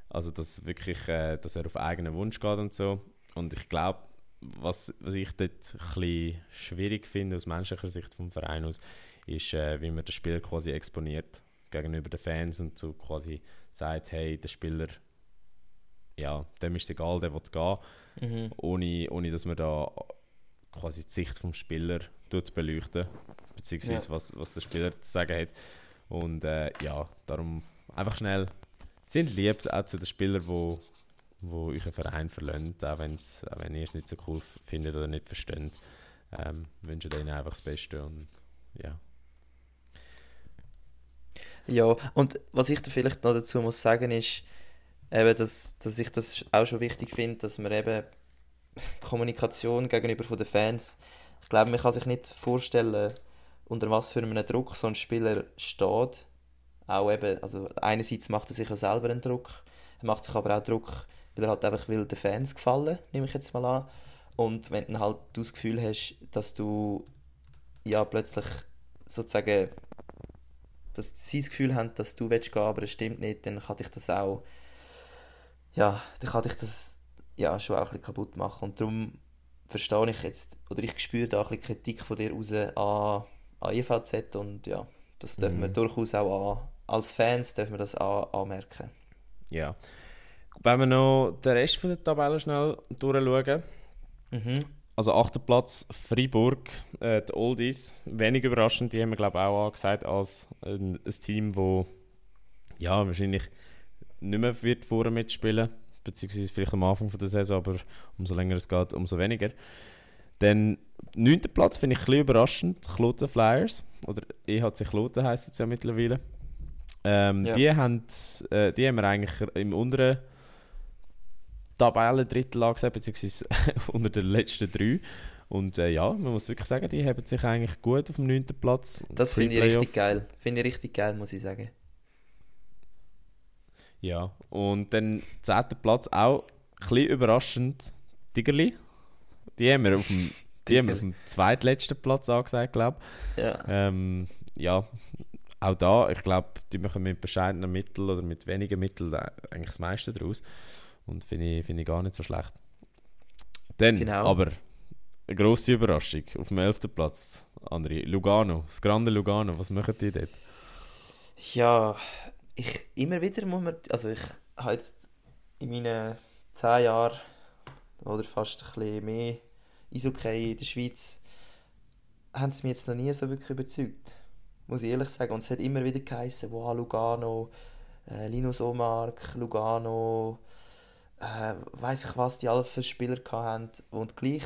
Also, dass wirklich, äh, dass er auf eigenen Wunsch geht und so. Und ich glaube, was, was ich dort ein schwierig finde aus menschlicher Sicht vom Verein aus, ist, äh, wie man das Spiel quasi exponiert gegenüber den Fans und so quasi sagt, hey, der Spieler, ja, dem ist es egal, der will gehen, mhm. ohne, ohne dass man da quasi die Sicht vom Spieler tut beleuchten, beziehungsweise ja. was, was der Spieler zu sagen hat. Und äh, ja, darum einfach schnell, sind lieb auch zu den Spielern, die wo euch einen Verein verlöhnt, auch, wenn's, auch wenn ihr es nicht so cool findet oder nicht versteht. Ähm, wünsche denen einfach das Beste und ja. Ja, und was ich da vielleicht noch dazu muss sagen ist, eben, dass, dass ich das auch schon wichtig finde, dass man eben Kommunikation gegenüber den Fans, ich glaube, man kann sich nicht vorstellen, unter was für einem Druck so ein Spieler steht. Auch eben, also einerseits macht er sich ja selber einen Druck, er macht sich aber auch Druck weil er halt einfach will den Fans gefallen, nehme ich jetzt mal an. Und wenn du halt das Gefühl hast, dass du ja plötzlich sozusagen dass sie das Gefühl haben, dass du willst gehen, aber es stimmt nicht, dann kann dich das auch ja, dann kann dich das ja schon auch ein bisschen kaputt machen und darum verstehe ich jetzt, oder ich spüre da ein bisschen Kritik von dir raus an, an EVZ und ja, das dürfen mhm. wir durchaus auch an, als Fans dürfen wir das an, anmerken. Ja, wenn wir noch den Rest von der Tabelle schnell durchschauen. Mhm. Also 8. Platz Freiburg, äh, die Oldies. Wenig überraschend, die haben wir glaube ich auch angesagt als ein, ein Team, das ja, wahrscheinlich nicht mehr wird vorne mitspielen beziehungsweise vielleicht am Anfang der Saison, aber umso länger es geht, umso weniger. Dann 9. Platz finde ich ein bisschen überraschend, Kloten Flyers, oder EHC Kloten heisst es ja mittlerweile. Ähm, ja. die, haben, äh, die haben wir eigentlich im unteren Tabellendrittel angesehen, beziehungsweise unter den letzten drei. Und äh, ja, man muss wirklich sagen, die haben sich eigentlich gut auf dem 9. Platz. Das finde ich richtig geil. Finde ich richtig geil, muss ich sagen. Ja, und dann 10. Platz auch ein bisschen überraschend, Tigerli. Die haben wir auf dem, die haben wir auf dem zweitletzten Platz angesagt, glaube ich. Ja. Ähm, ja, auch da, ich glaube, die machen mit bescheidenen Mitteln oder mit wenigen Mitteln eigentlich das meiste daraus. Und finde ich, find ich gar nicht so schlecht. Dann genau. aber eine grosse Überraschung auf dem 11. Platz, André. Lugano, das Grande Lugano, was machen die dort? Ja, ich immer wieder muss man, also ich habe jetzt in meinen 10 Jahren oder fast ein bisschen mehr Eishockey in der Schweiz, haben sie mich jetzt noch nie so wirklich überzeugt. Muss ich ehrlich sagen. Und es hat immer wieder geheißen, wow, Lugano, äh, Linus Omark, Lugano, äh, weiß ich was, die alle für Spieler hatten und gleich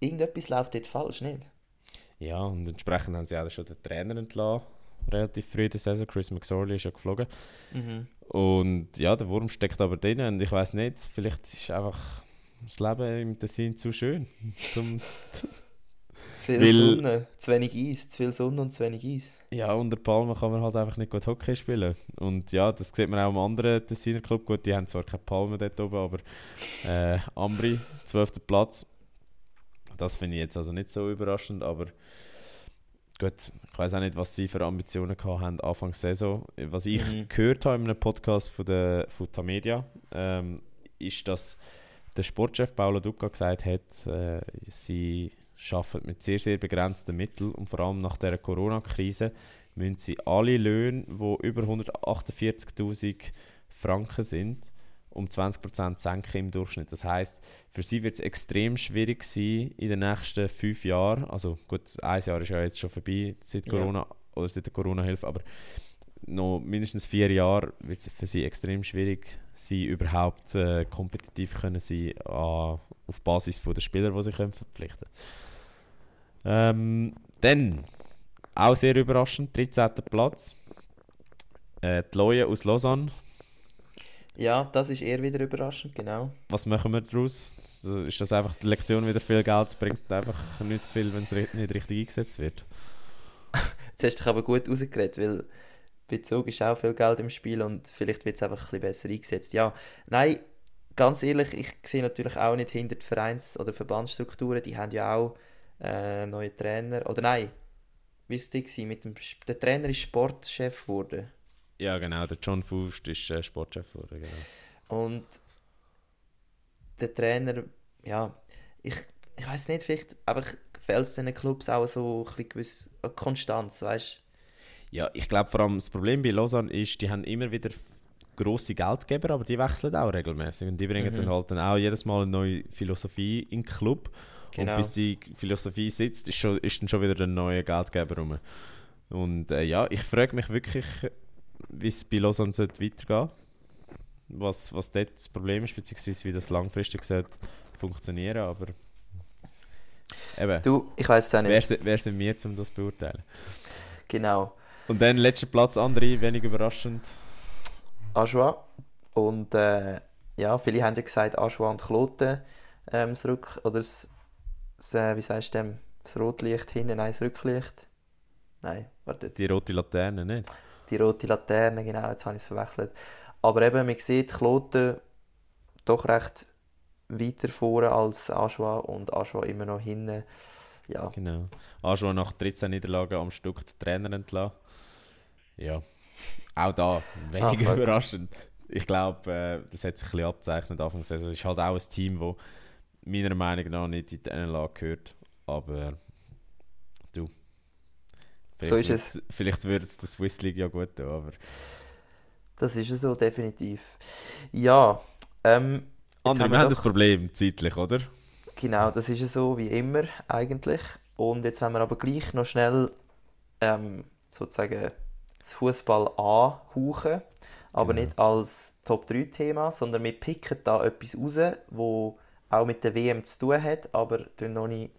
irgendetwas läuft dort falsch, nicht? Ja, und entsprechend haben sie auch schon den Trainer entlassen, relativ früh in der Saison. Chris McSorley ist ja geflogen. Mhm. Und ja, der Wurm steckt aber drin und ich weiß nicht, vielleicht ist einfach das Leben im Tessin zu schön. Zum Zu viel Weil- Sonne, zu wenig Eis, zu viel Sonne und zu wenig Eis. ja, unter Palmen kann man halt einfach nicht gut Hockey spielen. Und ja, das sieht man auch am anderen Tessiner Club. Gut, die haben zwar keine Palmen dort oben, aber äh, Ambri, 12. Platz. Das finde ich jetzt also nicht so überraschend, aber gut, ich weiß auch nicht, was sie für Ambitionen gehabt haben Anfang Saison. Was ich Mhm. gehört habe in einem Podcast von der von Tamedia, ähm, ist, dass der Sportchef Paolo Duca gesagt hat, äh, sie arbeiten mit sehr, sehr begrenzten Mitteln und vor allem nach der Corona-Krise müssen sie alle Löhne, die über 148'000 Franken sind, um 20% senken im Durchschnitt. Das heißt, für sie wird es extrem schwierig sein in den nächsten fünf Jahren. Also gut, ein Jahr ist ja jetzt schon vorbei seit Ja. Corona oder seit der Corona-Hilfe, aber noch mindestens vier Jahre wird es für sie extrem schwierig sein, überhaupt äh, kompetitiv können sein an, auf Basis von der Spieler, die sie können verpflichten ähm, Dann, auch sehr überraschend, 13. Platz. Äh, die Leue aus Lausanne. Ja, das ist eher wieder überraschend, genau. Was machen wir daraus? Ist das einfach die Lektion wieder viel Geld? Bringt einfach nicht viel, wenn es nicht richtig eingesetzt wird. Jetzt hast du dich aber gut rausgeredet, weil Bezug ist auch viel Geld im Spiel und vielleicht wird es einfach ein bisschen besser eingesetzt. Ja, nein, ganz ehrlich, ich sehe natürlich auch nicht hinter die Vereins- oder Verbandsstrukturen, die haben ja auch äh, neue Trainer. Oder nein, wie war es mit dem Der Trainer ist Sportchef geworden. Ja, genau. Der John Faust ist äh, Sportchef geworden. Genau. Und der Trainer, ja, ich, ich weiß nicht, vielleicht einfach fehlt es diesen Clubs auch so ein bisschen gewisse Konstanz, weißt Ja, ich glaube vor allem das Problem bei Lausanne ist, die haben immer wieder grosse Geldgeber, aber die wechseln auch regelmäßig und die bringen Mhm. dann halt dann auch jedes Mal eine neue Philosophie in den Club Genau. und bis die Philosophie sitzt, ist, schon, ist dann schon wieder ein neuer Geldgeber rum. Und äh, ja, ich frage mich wirklich, wie es bei Lausanne sollte weitergehen was, was dort das Problem ist, beziehungsweise wie das langfristig sollte funktionieren, aber eben, Du, ich weiß es auch nicht. wer, sind- wer sind wir, um das zu beurteilen? Genau. Und dann letzter Platz, andere, wenig überraschend. Ajoa. Und äh, ja, viele haben ja gesagt, Ajoa und Kloten ähm, das Rück oder das, das äh, wie sagst du dem, das Rotlicht hinten, nein, das Rücklicht. Nein, warte jetzt. Die rote Laterne, nicht? Die rote Laterne, genau, jetzt habe ich es verwechselt. Aber eben, man sieht Kloten doch recht weiter vorne als Ajoa und Ajoa immer noch hinten. Ja, Genau. Ajo nach 13 Niederlagen am Stück den Trainer entlassen. Ja. Auch da, wenig Ah, überraschend. Ich glaube, äh, das hat sich ein bisschen abzeichnet Anfang der Saison. Es ist halt auch ein Team, das meiner Meinung nach nicht in die NLA gehört. Aber du. So ist wird's- Vielleicht würde es der Swiss League ja gut tun, aber... das ist es so, definitiv. Ja, ähm, André, haben wir wir haben doch- das Problem zeitlich, oder? Genau, das ist ja so wie immer eigentlich. Und jetzt wollen wir aber gleich noch schnell ähm, sozusagen das Fußball anhauchen, aber Genau. nicht als Top-3-Thema, sondern wir picken da etwas raus, wo auch mit der WM zu tun hat, aber tun noch nicht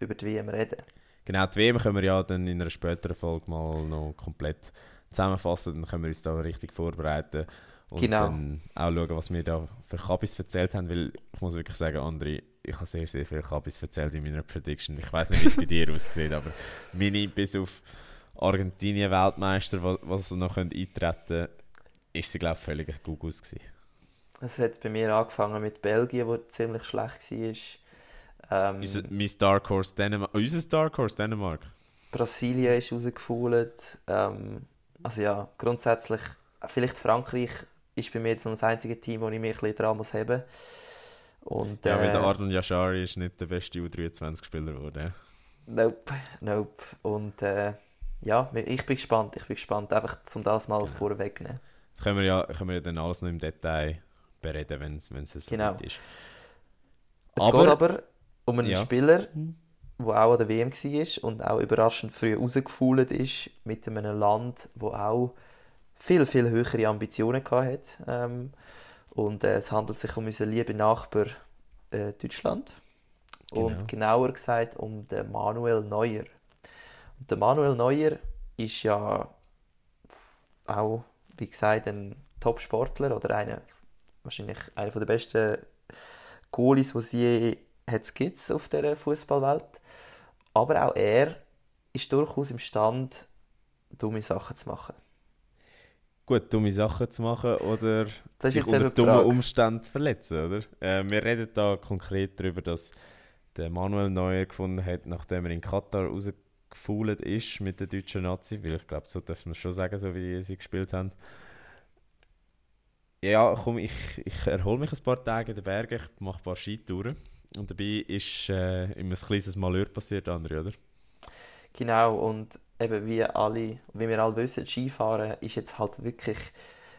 über die WM reden. Genau, die WM können wir ja dann in einer späteren Folge mal noch komplett zusammenfassen. Dann können wir uns da richtig vorbereiten und Genau. dann auch schauen, was wir da für Kabis erzählt haben. Weil ich muss wirklich sagen, André, ich habe sehr, sehr viele Kabis erzählt in meiner Prediction. Ich weiß nicht, wie es bei dir aussieht, aber meine bis auf Argentinien Weltmeister, was, was noch eintreten können, ist sie, glaube ich, völlig gut aus. Gewesen. Es hat bei mir angefangen mit Belgien, wo ziemlich schlecht war. Ähm, Unser, mein Dark Horse Dänemark. Unser Dark Horse Dänemark. Brasilien ist rausgefault. Ähm, also ja, grundsätzlich, vielleicht Frankreich ist bei mir so das einzige Team, wo ich mich ein bisschen dran muss haben. Und, Ja, weil der äh, Ardon Yashari ist nicht der beste U23-Spieler geworden. Nope, nope. Und äh, ja, ich bin gespannt. Ich bin gespannt, einfach um das mal Genau. vorwegnehmen. Das können wir ja, können wir ja dann alles noch im Detail bereden, wenn es wenn es so Genau. weit ist. Es Aber- geht aber um einen Ja. Spieler, der auch an der WM war und auch überraschend früh rausgefault ist mit einem Land, wo auch viel, viel höhere Ambitionen hatte. Ähm, Und äh, es handelt sich um unseren lieben Nachbar äh, Deutschland. Genau. Und genauer gesagt um den Manuel Neuer. Und der Manuel Neuer ist ja auch, wie gesagt, ein Top-Sportler oder einer, wahrscheinlich einer der besten Goalies, die es je hat gibt auf dieser Fußballwelt. Aber auch er ist durchaus imstand, dumme Sachen zu machen. Gut, dumme Sachen zu machen oder sich unter dummen. Umständen zu verletzen, oder? Äh, wir reden da konkret darüber, dass der Manuel Neuer gefunden hat, nachdem er in Katar rausgefault ist mit der deutschen Nazi, weil ich glaube, so dürfen wir schon sagen, so wie sie gespielt haben. Ja, komm, ich, ich erhole mich ein paar Tage in den Bergen, ich mache ein paar Skitouren. Und dabei ist äh, immer ein kleines Malheur passiert, André, oder? Genau, und eben wie alle, wie wir alle wissen, Skifahren ist jetzt halt wirklich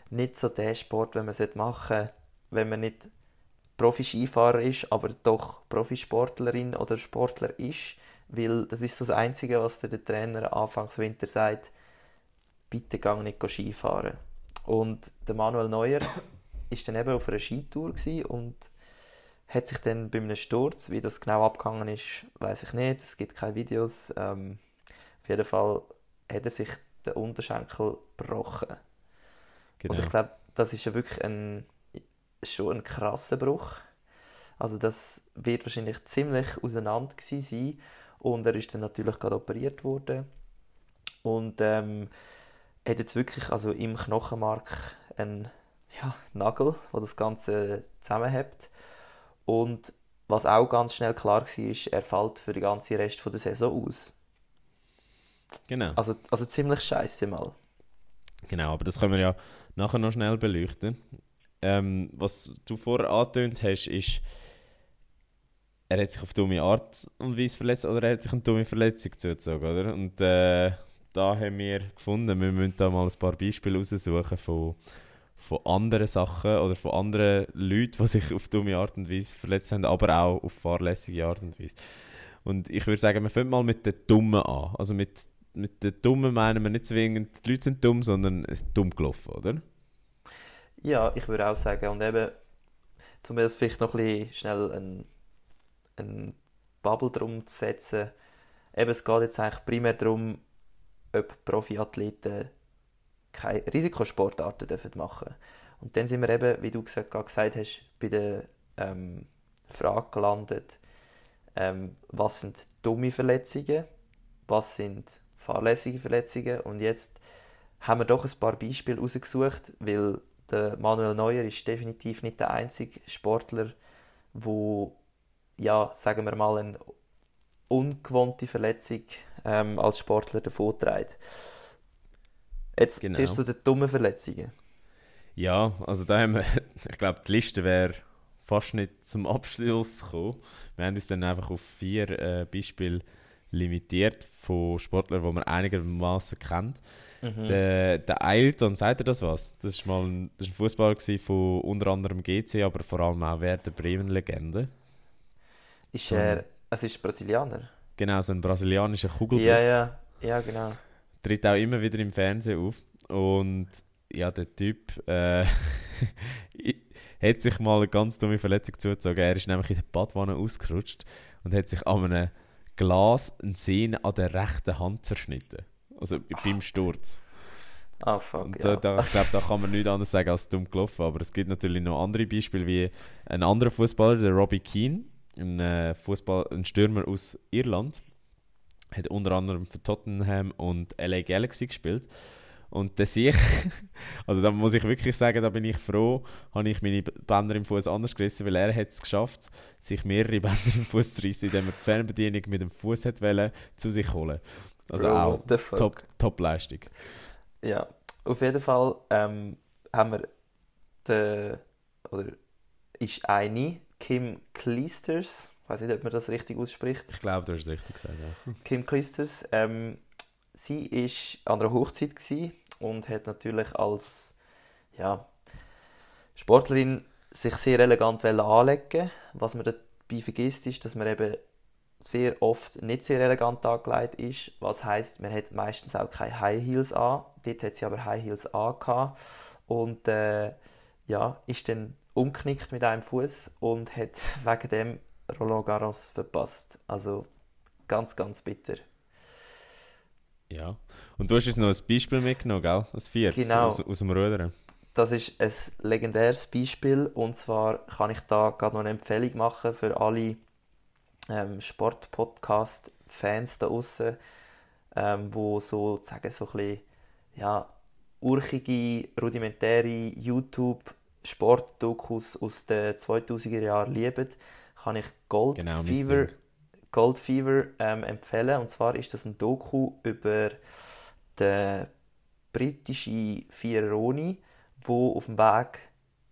nicht so der Sport, den man machen sollte, wenn man nicht Profi-Skifahrer ist, aber doch Profisportlerin oder Sportler ist, weil das ist so das Einzige, was der Trainer Anfangs Winter sagt, bitte gang nicht Skifahren. Und der Manuel Neuer ist dann eben auf einer Skitour und hat sich dann bei einem Sturz, wie das genau abgegangen ist, weiß ich nicht. Es gibt keine Videos. Ähm, auf jeden Fall hat er sich den Unterschenkel gebrochen. Genau. Und ich glaube, das ist ja wirklich ein, schon ein krasser Bruch. Also das wird wahrscheinlich ziemlich auseinander gewesen sein. Und er ist dann natürlich gerade operiert worden. Und ähm, hat jetzt wirklich also im Knochenmark einen ja, Nagel, der das Ganze zusammenhält. Und was auch ganz schnell klar war, ist, er fällt für den ganzen Rest von der Saison aus. genau. Also, also ziemlich scheiße mal. Genau, aber das können wir ja nachher noch schnell beleuchten. Ähm, was du vorher angetönt hast, ist, er hat sich auf dumme Art und Weise verletzt oder er hat sich eine dumme Verletzung zugezogen, oder? Und äh, da haben wir gefunden, wir müssen da mal ein paar Beispiele raussuchen von, von anderen Sachen oder von anderen Leuten, die sich auf dumme Art und Weise verletzt haben, aber auch auf fahrlässige Art und Weise. Und ich würde sagen, wir fangen mal mit den Dummen an. Also mit, mit den Dummen meinen wir nicht zwingend, die Leute sind dumm, sondern es ist dumm gelaufen, oder? Ja, ich würde auch sagen. Und eben, um jetzt vielleicht noch ein bisschen schnell ein, ein Bubble drum zu setzen. Eben, es geht jetzt eigentlich primär darum, ob Profiathleten keine Risikosportarten dürfen machen. Und dann sind wir eben, wie du gesagt, gesagt hast, bei der ähm, Frage gelandet, ähm, was sind dumme Verletzungen, was sind fahrlässige Verletzungen? Und jetzt haben wir doch ein paar Beispiele rausgesucht, weil der Manuel Neuer ist definitiv nicht der einzige Sportler, wo ja, sagen wir mal, eine ungewohnte Verletzung ähm, als Sportler davonträgt. Jetzt Genau. zuerst zu den dummen Verletzungen. Ja, also da haben wir, ich glaube, die Liste wäre fast nicht zum Abschluss gekommen. Wir haben uns dann einfach auf vier äh, Beispiele limitiert von Sportlern, die man einigermaßen kennt. Mhm. Der, der Ailton, sagt er das was? Das war mal ein, das ist ein Fußballer von unter anderem GC, aber vor allem auch Werder Bremen-Legende. Ist er, es ist Brasilianer? Genau, so ein brasilianischer Kugelblitz. Ja, ja, ja, genau. tritt auch immer wieder im Fernsehen auf. Und ja, der Typ äh, hat sich mal eine ganz dumme Verletzung zugezogen. Er ist nämlich in der Badwanne ausgerutscht und hat sich an einem Glas eine Sehne an der rechten Hand zerschnitten. Also beim Sturz. Ah, fuck, Und ja. da, da, ich glaube, da kann man nichts anderes sagen als dumm gelaufen. Aber es gibt natürlich noch andere Beispiele, wie ein anderer Fußballer, der Robbie Keane, ein, äh, Fußball, ein Stürmer aus Irland, hat unter anderem für Tottenham und LA Galaxy gespielt. Und der sich, also da muss ich wirklich sagen, da bin ich froh, habe ich meine Bänder im Fuß anders gerissen, weil er hat es geschafft, sich mehrere Bänder im Fuß zu reissen, indem er die Fernbedienung mit dem Fuß hat wollen, zu sich holen. Also Bro, auch fuck? Top, Top-Leistung. Ja, auf jeden Fall ähm, haben wir den, oder ist eine, Kim Clijsters, ich weiß nicht, ob man das richtig ausspricht, Ich glaube, du hast es richtig gesagt. Ja. Kim Clijsters, ähm, sie ist an einer Hochzeit und hat natürlich als ja, Sportlerin sich sehr elegant wollen anlegen. Was man dabei vergisst, ist, dass man eben sehr oft nicht sehr elegant angelegt ist. Was heißt, man hat meistens auch keine High Heels an. Dort hat sie aber High Heels an und äh, ja, ist dann umknickt mit einem Fuß und hat wegen dem Roland Garros verpasst. Also ganz, ganz bitter. Ja. Und du hast uns noch ein Beispiel mitgenommen, gell? Ein viertes Genau. aus, aus dem Rudern. Das ist ein legendäres Beispiel und zwar kann ich da gerade noch eine Empfehlung machen für alle ähm, Sport-Podcast-Fans da draußen, ähm, wo so, sagen, so ein bisschen, ja, urchige, rudimentäre YouTube-Sportdokus aus den 2000er Jahren lieben, kann ich Gold Genau, Fever. Gold Fever ähm, empfehlen. Und zwar ist das ein Doku über den britischen Viereroni, wo auf dem Weg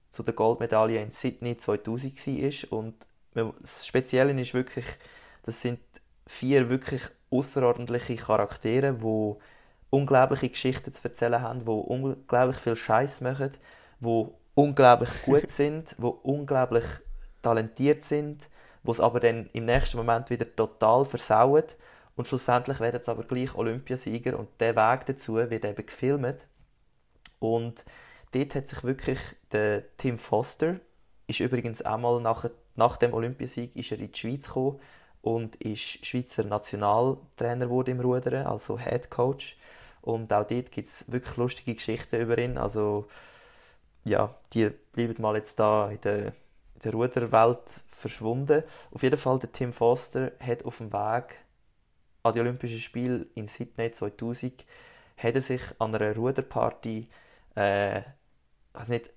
zu der Goldmedaille in Sydney 2000 war. Und das Spezielle ist wirklich, das sind vier wirklich außerordentliche Charaktere, die unglaubliche Geschichten zu erzählen haben, die unglaublich viel Scheiß machen, die unglaublich gut sind, die unglaublich talentiert sind, die es aber dann im nächsten Moment wieder total versauen und schlussendlich werden sie aber gleich Olympiasieger und der Weg dazu wird eben gefilmt und dort hat sich wirklich der Tim Foster ist übrigens einmal nach, nach dem Olympiasieg ist er in die Schweiz gekommen und ist Schweizer Nationaltrainer wurde im Rudern, also Head Coach. Und auch dort gibt es wirklich lustige Geschichten über ihn. Also ja, die bleiben mal jetzt da in der, in der Ruderwelt verschwunden. Auf jeden Fall, der Tim Foster hat auf dem Weg an die Olympischen Spiele in Sydney 2000 hat er sich an einer Ruderparty, äh, ich weiß nicht,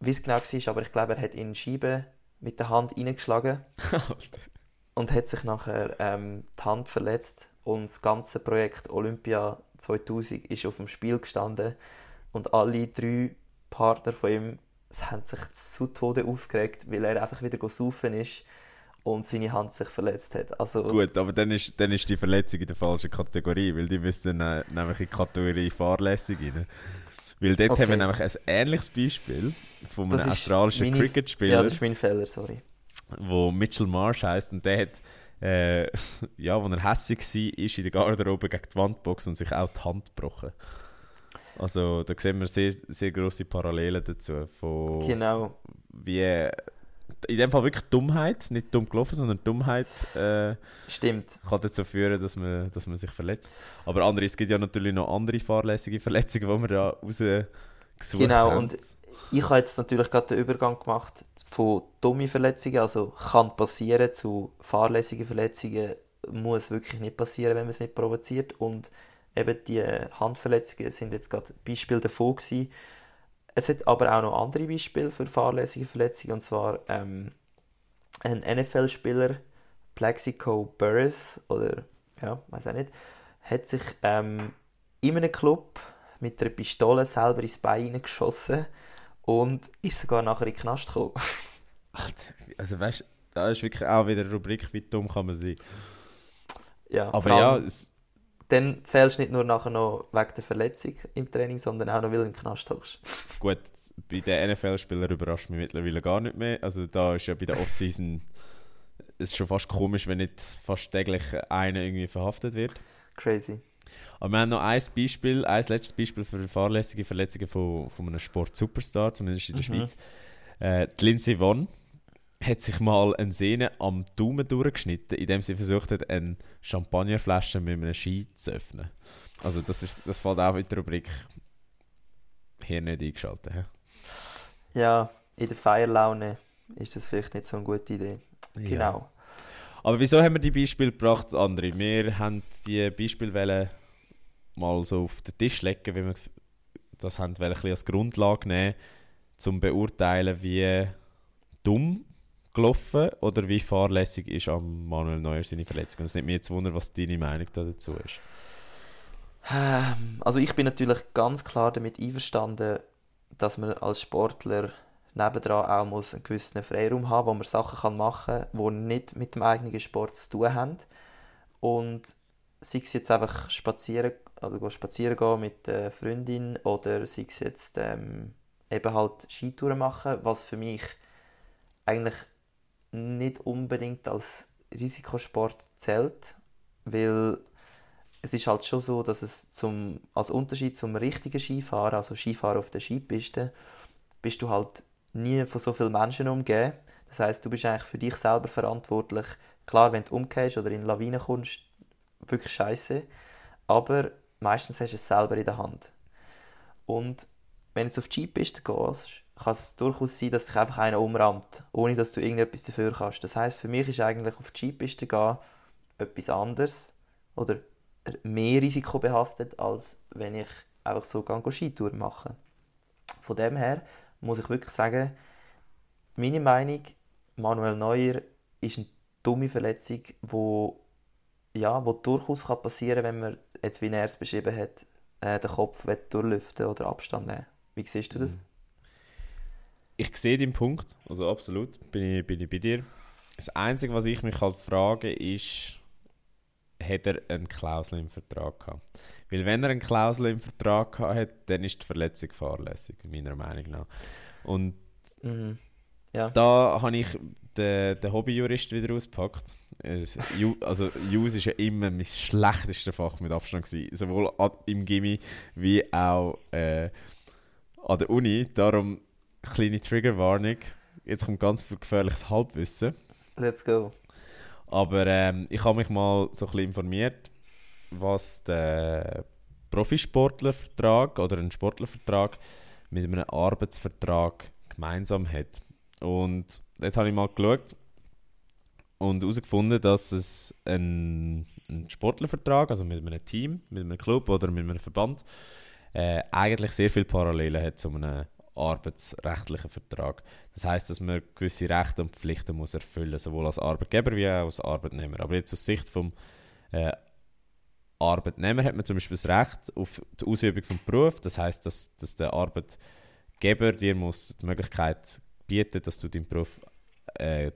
wie es genau war, aber ich glaube, er hat in Scheibe mit der Hand reingeschlagen und hat sich nachher ähm, die Hand verletzt und das ganze Projekt Olympia 2000 ist auf dem Spiel gestanden und alle drei Partner von ihm haben sich zu Tode aufgeregt, weil er einfach wieder saufen ist und seine Hand sich verletzt hat. Also Gut, aber dann ist, dann ist die Verletzung in der falschen Kategorie, weil die müssen dann äh, nämlich in die Kategorie fahrlässig rein. Weil dort Okay. haben wir nämlich ein ähnliches Beispiel von einem australischen meine- Cricket-Spieler, ja, das ist mein Fehler, sorry. wo Mitchell Marsh heisst und der hat, äh, ja, als er hässig war, ist in der Garderobe gegen die Wand geboxt und sich auch die Hand gebrochen. Also da sehen wir sehr, sehr grosse Parallelen dazu, von Genau. wie in dem Fall wirklich Dummheit, nicht dumm gelaufen, sondern Dummheit äh, Stimmt. kann dazu führen, dass man, dass man sich verletzt. Aber andere, es gibt ja natürlich noch andere fahrlässige Verletzungen, die wir da rausgesucht Genau, haben. und ich habe jetzt natürlich gerade den Übergang gemacht von dummen Verletzungen, also kann passieren, zu fahrlässigen Verletzungen muss wirklich nicht passieren, wenn man es nicht provoziert. Und eben die Handverletzungen sind jetzt gerade Beispiele davon gewesen. Es hat aber auch noch andere Beispiele für fahrlässige Verletzungen, und zwar ähm, ein NFL-Spieler, Plexico Burris, oder ja, weiß auch nicht, hat sich ähm, in einem Club mit einer Pistole selber ins Bein geschossen und ist sogar nachher in den Knast gekommen. Alter, also weißt du, da ist wirklich auch wieder eine Rubrik, wie dumm kann man sein. ja, Aber ja, es, dann fällst du nicht nur nachher noch wegen der Verletzung im Training, sondern auch noch, weil du im Knast hockst. gut, bei den NFL-Spielern überrascht mich mittlerweile gar nicht mehr. Also da ist ja bei der Offseason es ist schon fast komisch, wenn nicht fast täglich einer irgendwie verhaftet wird. Crazy. Aber wir haben noch ein Beispiel, ein letztes Beispiel für fahrlässige Verletzungen von, von einem Sport-Superstar, zumindest in der Mhm. Schweiz. Äh, die Lindsay Vonn hat sich mal eine Sehne am Daumen durchgeschnitten, indem sie versucht hat, eine Champagnerflasche mit einem Ski zu öffnen. Also das, ist, das fällt auch in die Rubrik hier nicht eingeschaltet. hä? Ja, in der Feierlaune ist das vielleicht nicht so eine gute Idee. Ja. Genau. Aber wieso haben wir die Beispiele gebracht, André? Wir haben die Beispiele mal so auf den Tisch legen, wie wir das haben bisschen als Grundlage nehmen, zum beurteilen, wie dumm gelaufen oder wie fahrlässig ist am Manuel Neuer seine Verletzung. Und es nimmt mich jetzt Wunder, was deine Meinung da dazu ist. Ähm, Also ich bin natürlich ganz klar damit einverstanden, dass man als Sportler nebendran auch muss einen gewissen Freiraum haben, wo man Sachen kann machen kann, die nicht mit dem eigenen Sport zu tun haben. Und sei es jetzt einfach spazieren, also spazieren gehen mit der Freundin oder sei es jetzt ähm, eben halt Skitouren machen, was für mich eigentlich nicht unbedingt als Risikosport zählt, weil es ist halt schon so, dass es zum, als Unterschied zum richtigen Skifahren, also Skifahren auf der Skipiste, bist du halt nie von so vielen Menschen umgeben. Das heißt, du bist eigentlich für dich selber verantwortlich. Klar, wenn du umgehst oder in Lawinen kommst, wirklich scheiße. Aber meistens hast du es selber in der Hand. Und wenn du jetzt auf die Skipiste gehst, kann es durchaus sein, dass dich einfach einer umrammt, ohne dass du irgendetwas dafür kannst. Das heißt, für mich ist eigentlich auf die Skipiste gehen etwas anderes oder mehr risikobehaftet, als wenn ich einfach so gehe, Skitour mache. Von dem her muss ich wirklich sagen, meine Meinung, Manuel Neuer ist eine dumme Verletzung, wo, ja, wo durchaus kann passieren kann, wenn man, jetzt wie er es beschrieben hat, äh, den Kopf durchlüften oder Abstand nehmen. Wie siehst du das? Mhm. Ich sehe den Punkt, also absolut, bin ich, bin ich bei dir. Das Einzige, was ich mich halt frage, ist, hat er eine Klausel im Vertrag gehabt? Weil wenn er eine Klausel im Vertrag gehabt hat, dann ist die Verletzung fahrlässig, meiner Meinung nach. Und mhm. ja. da habe ich den, den Hobbyjurist wieder ausgepackt. Also Jus ist ja immer mein schlechtestes Fach mit Abstand gewesen, sowohl im Gimmi wie auch äh, an der Uni. Darum kleine Triggerwarnung. Jetzt kommt ganz viel gefährliches Halbwissen. Let's go. Aber ähm, ich habe mich mal so ein bisschen informiert, was der Profisportlervertrag oder ein Sportlervertrag mit einem Arbeitsvertrag gemeinsam hat. Und dort habe ich mal geschaut und herausgefunden, dass es ein, ein Sportlervertrag, also mit einem Team, mit einem Club oder mit einem Verband, äh, eigentlich sehr viele Parallelen hat zu einem arbeitsrechtlichen Vertrag. Das heißt, dass man gewisse Rechte und Pflichten muss erfüllen, sowohl als Arbeitgeber wie auch als Arbeitnehmer. Aber jetzt aus Sicht vom äh, Arbeitnehmer hat man zum Beispiel das Recht auf die Ausübung des Berufs. Das heißt, dass, dass der Arbeitgeber dir muss die Möglichkeit bieten, dass du deinen Beruf äh,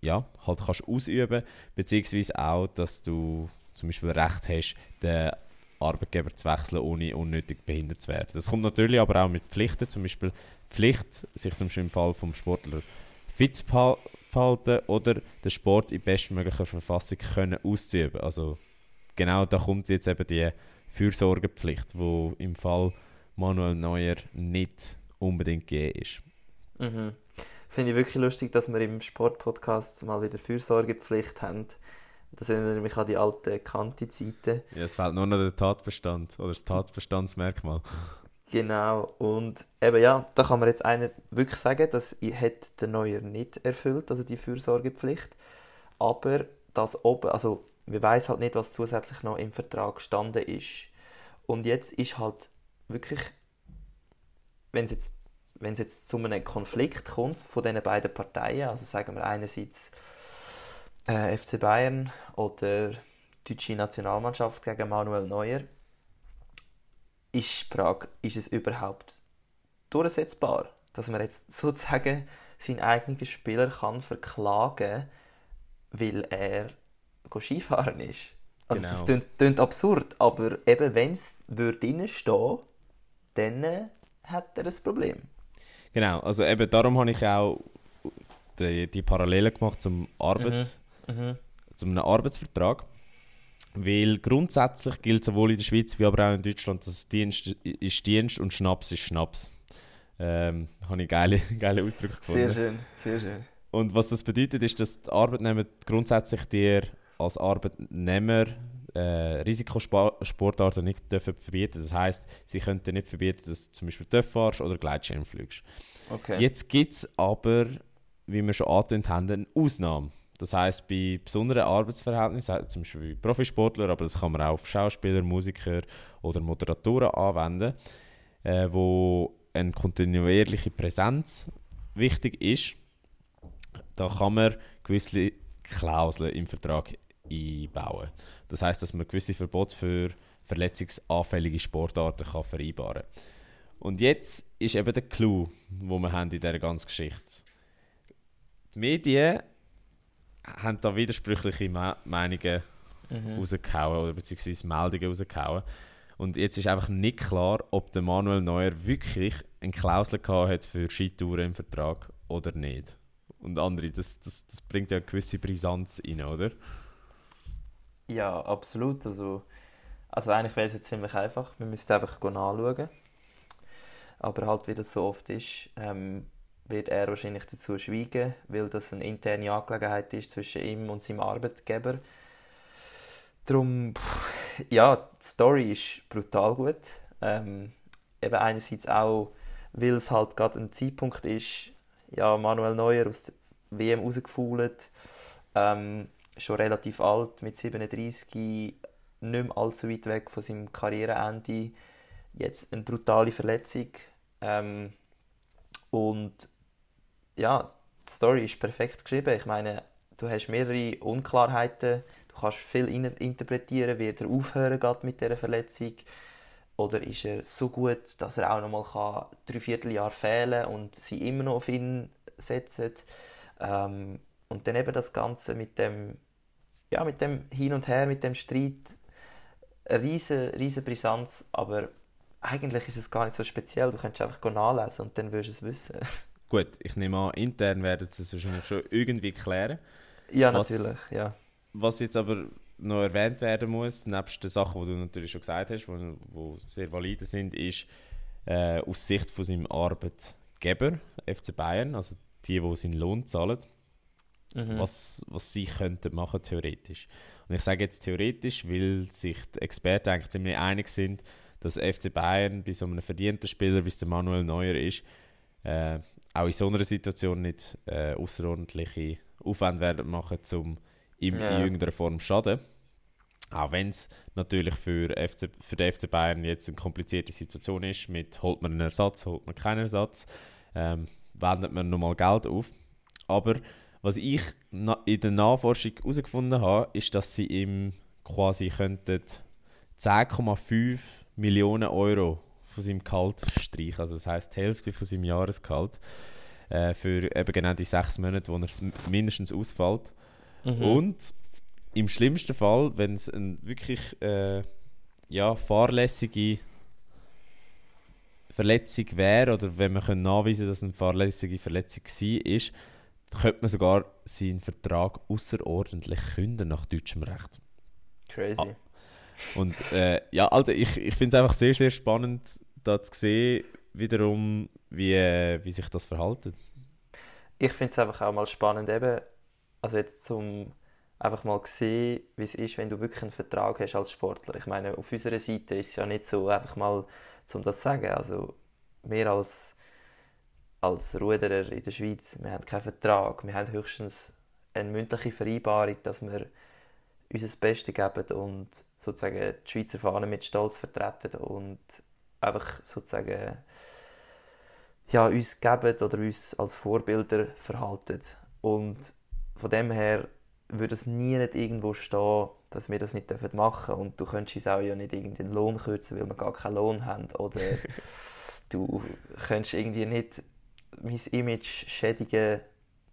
ja, halt kannst ausüben, beziehungsweise auch, dass du zum Beispiel Recht hast, den Arbeitgeber zu wechseln, ohne unnötig behindert zu werden. Das kommt natürlich aber auch mit Pflichten, zum Beispiel Pflicht, sich zum Beispiel im Fall vom Sportler fit zu behalten oder den Sport in bestmöglicher Verfassung können auszuüben. Also genau da kommt jetzt eben die Fürsorgepflicht, wo im Fall Manuel Neuer nicht unbedingt gegeben ist. Mhm. Finde ich wirklich lustig, dass wir im Sportpodcast mal wieder Fürsorgepflicht haben. Das erinnert mich an die alte Kanti-Zeiten. Ja, es fehlt nur noch der Tatbestand oder das Tatbestandsmerkmal. Genau, und eben ja, da kann man jetzt einer wirklich sagen, das hat der Neuer nicht erfüllt, also die Fürsorgepflicht. Aber das oben, also wir weiß halt nicht, was zusätzlich noch im Vertrag gestanden ist. Und jetzt ist halt wirklich, wenn es jetzt, wenn es jetzt zu einem Konflikt kommt von diesen beiden Parteien, also sagen wir einerseits äh, FC Bayern oder die deutsche Nationalmannschaft gegen Manuel Neuer, ist die Frage, ist es überhaupt durchsetzbar, dass man jetzt sozusagen seinen eigenen Spieler kann verklagen weil er Skifahren ist. Also genau. das klingt, klingt, absurd, aber eben wenn es drinnen stehen dann äh, hat er ein Problem. Genau, also eben darum habe ich auch die, die Parallele gemacht zum Arbeit, mhm. Mhm. zum Arbeitsvertrag. Weil grundsätzlich gilt sowohl in der Schweiz wie aber auch in Deutschland, dass Dienst ist Dienst und Schnaps ist Schnaps. Ähm, habe ich geile, geile Ausdrücke gefunden. Sehr schön, sehr schön. Und was das bedeutet, ist, dass die Arbeitnehmer grundsätzlich dir als Arbeitnehmer äh, Risikosportarten nicht dürfen verbieten. Das heißt, sie könnten nicht verbieten, dass du zum Beispiel Töpf fahrst oder Gleitschirm fliegst. Okay. Jetzt gibt es aber, wie wir schon angetönt haben, eine Ausnahme. Das heißt, bei besonderen Arbeitsverhältnissen, zum Beispiel bei Profisportlern, aber das kann man auch auf Schauspieler, Musiker oder Moderatoren anwenden, äh, wo eine kontinuierliche Präsenz wichtig ist. Da kann man gewisse Klauseln im Vertrag einbauen. Das heißt, dass man gewisse Verbote für verletzungsanfällige Sportarten kann vereinbaren kann. Und jetzt ist eben der Clou, wo wir haben in dieser ganzen Geschichte. Die Medien haben da widersprüchliche Me Meinungen mhm. rausgehauen oder beziehungsweise Meldungen rausgehauen. Und jetzt ist einfach nicht klar, ob der Manuel Neuer wirklich eine Klausel gehabt hat für Skitouren im Vertrag oder nicht. Und andere, das, das, das bringt ja eine gewisse Brisanz rein, oder? Ja, absolut. Also, also eigentlich wäre es jetzt ziemlich einfach. Wir müssten einfach nachschauen. Aber halt, wie das so oft ist, ähm, wird er wahrscheinlich dazu schweigen, weil das eine interne Angelegenheit ist zwischen ihm und seinem Arbeitgeber. Darum, ja, die Story ist brutal gut. Ähm, eben einerseits auch, weil es halt gerade ein Zeitpunkt ist, ja, Manuel Neuer aus der WM rausgefault, ähm, schon relativ alt, mit 37, nicht mehr allzu weit weg von seinem Karriereende, jetzt eine brutale Verletzung ähm, und ja, die Story ist perfekt geschrieben. Ich meine, du hast mehrere Unklarheiten, du kannst viel interpretieren, wird er aufhören geht mit dieser Verletzung oder ist er so gut, dass er auch noch mal drei Vierteljahr fehlen und sie immer noch auf ihn setzen. Ähm, und dann eben das Ganze mit dem, ja, mit dem Hin und Her, mit dem Streit, eine riesen Brisanz, aber eigentlich ist es gar nicht so speziell. Du könntest einfach nachlesen und dann wirst du es wissen. Gut, ich nehme an, intern werden sie es wahrscheinlich schon irgendwie klären. Ja, was, natürlich, ja. Was jetzt aber noch erwähnt werden muss, nebst den Sachen, die du natürlich schon gesagt hast, die sehr valide sind, ist äh, aus Sicht von seinem Arbeitgeber, FC Bayern, also die, die seinen Lohn zahlen, mhm. was, was sie könnten machen theoretisch. Und ich sage jetzt theoretisch, weil sich die Experten eigentlich ziemlich einig sind, dass FC Bayern bei so einem verdienten Spieler, wie es der Manuel Neuer ist, äh, auch in so einer Situation nicht äh, außerordentliche Aufwände werden machen, um ihm ja. in irgendeiner Form zu schaden. Auch wenn es natürlich für, FC, für den FC Bayern jetzt eine komplizierte Situation ist, mit holt man einen Ersatz, holt man keinen Ersatz, ähm, wendet man nochmal Geld auf. Aber was ich in der Nachforschung herausgefunden habe, ist, dass sie ihm quasi könnten 10,5 Millionen Euro von seinem Gehalt streichen. Also das heißt die Hälfte von seinem Jahresgehalt äh, für eben genau die sechs Monate, wo er mindestens ausfällt. Mhm. Und im schlimmsten Fall, wenn es eine wirklich äh, ja, fahrlässige Verletzung wäre oder wenn man nachweisen könnte, dass es eine fahrlässige Verletzung war, könnte man sogar seinen Vertrag außerordentlich künden nach deutschem Recht. Crazy. Ah, und äh, ja, also ich, ich finde es einfach sehr, sehr spannend, da zu sehen, wiederum, wie, wie sich das verhält. Ich finde es einfach auch mal spannend, eben, also jetzt zum einfach mal sehen, wie es ist, wenn du wirklich einen Vertrag hast als Sportler. Ich meine, auf unserer Seite ist es ja nicht so einfach mal, um das zu sagen. Also, wir als, als Ruderer in der Schweiz, wir haben keinen Vertrag. Wir haben höchstens eine mündliche Vereinbarung, dass wir unser Bestes geben und sozusagen die Schweizer Fahne mit Stolz vertreten und einfach sozusagen ja, uns geben oder uns als Vorbilder verhalten. Und von dem her würde es nie nicht irgendwo stehen, dass wir das nicht machen dürfen. Und du könntest uns auch ja nicht irgendeinen Lohn kürzen, weil wir gar keinen Lohn haben. Oder du könntest irgendwie nicht mein Image schädigen.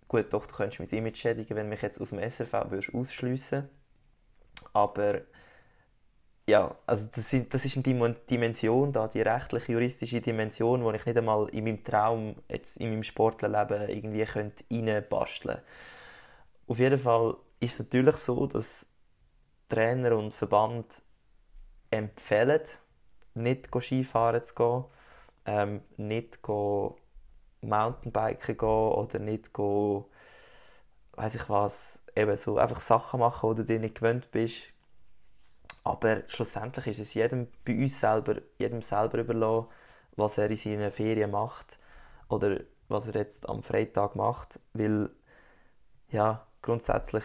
Gut, doch, du könntest mein Image schädigen, wenn mich jetzt aus dem SRV ausschliessen würdest aber ja, also das ist, das ist eine Dimension da, die rechtliche, juristische Dimension, die ich nicht einmal in meinem Traum, jetzt in meinem Sportlerleben irgendwie könnte reinbasteln könnte. Auf jeden Fall ist es natürlich so, dass Trainer und Verband empfehlen, nicht Skifahren zu gehen, ähm, nicht Mountainbiken gehen oder nicht weiß ich was, eben so einfach Sachen machen, die du dir nicht gewöhnt bist. Aber schlussendlich ist es jedem bei uns selber, jedem selber überlassen, was er in seinen Ferien macht oder was er jetzt am Freitag macht, weil ja, grundsätzlich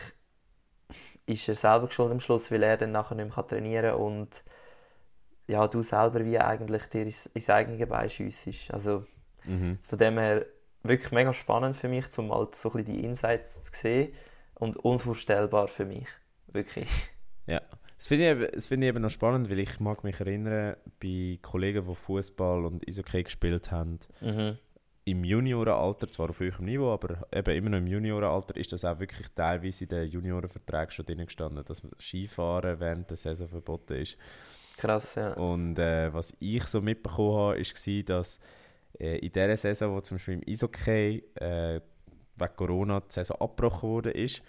ist er selber schuld am Schluss, weil er dann nachher nicht mehr trainieren kann und ja, du selber wie eigentlich dir ins, ins eigene Bein schiessest. Also mhm. von dem her wirklich mega spannend für mich, um halt so ein bisschen die Insights zu sehen und unvorstellbar für mich. Wirklich. Ja. Das finde ich, find ich eben noch spannend, weil ich mag mich erinnern, bei Kollegen, die Fußball und Eishockey gespielt haben, mhm. im Juniorenalter, zwar auf höherem Niveau, aber eben immer noch im Juniorenalter, ist das auch wirklich teilweise in den Juniorenverträgen schon drin gestanden, dass Skifahren während der Saison verboten ist. Krass, ja. Und äh, was ich so mitbekommen habe, war, dass äh, in dieser Saison, wo zum Beispiel im Eishockey äh, wegen Corona die Saison abgebrochen wurde, ist,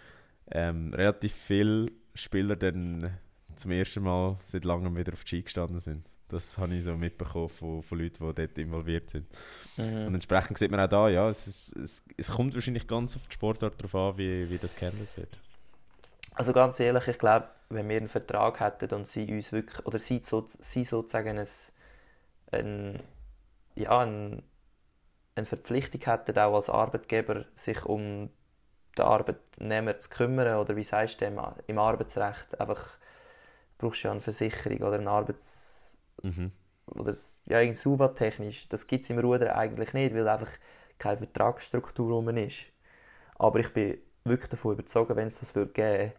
ähm, relativ viele Spieler dann zum ersten Mal seit langem wieder auf die Ski gestanden sind. Das habe ich so mitbekommen von, von Leuten, die dort involviert sind. Mhm. Und entsprechend sieht man auch da, ja, es, ist, es, es kommt wahrscheinlich ganz auf die Sportart drauf an, wie, wie das gehandelt wird. Also ganz ehrlich, ich glaube, wenn wir einen Vertrag hätten und sie uns wirklich, oder sie, so, sie sozusagen ein, ein, ja, ein, eine Verpflichtung hätten, auch als Arbeitgeber, sich um den Arbeitnehmer zu kümmern, oder wie sagst du im Arbeitsrecht einfach brauchst du ja eine Versicherung oder eine Arbeits... Mhm. oder ja, irgendwie SUVA-technisch, das gibt es im Ruder eigentlich nicht, weil einfach keine Vertragsstruktur rum ist. Aber ich bin wirklich davon überzeugt, wenn es das würde geben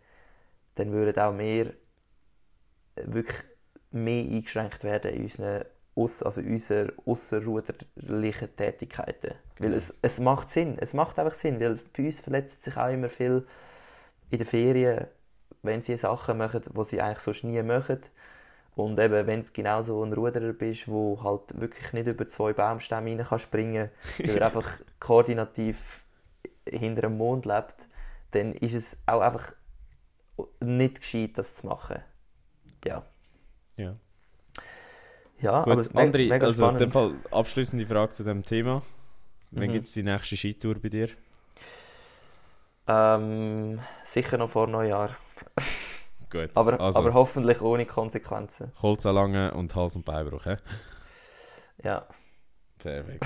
dann würden auch mehr äh, wirklich mehr eingeschränkt werden in unseren Aus, also unserer ausserruderlichen Tätigkeiten. Weil es, es macht Sinn, es macht einfach Sinn, weil bei uns verletzt sich auch immer viel in den Ferien, wenn sie Sachen machen, die sie eigentlich sonst nie machen. Und eben, wenn du genau so ein Ruderer bist, wo halt wirklich nicht über zwei Baumstämme rein kann springen weil er einfach koordinativ hinter dem Mond lebt, dann ist es auch einfach nicht gescheit, das zu machen. Ja. Ja. Ja, Gut, aber André, mega also in spannend. dem Fall abschließende Frage zu dem Thema. Wann Mhm. gibt es die nächste Skitour bei dir? Ähm, sicher noch vor Neujahr. Gut, Aber, also aber hoffentlich ohne Konsequenzen. Holz anlangen und Hals- und Beinbruch, hä? Ja. Perfekt.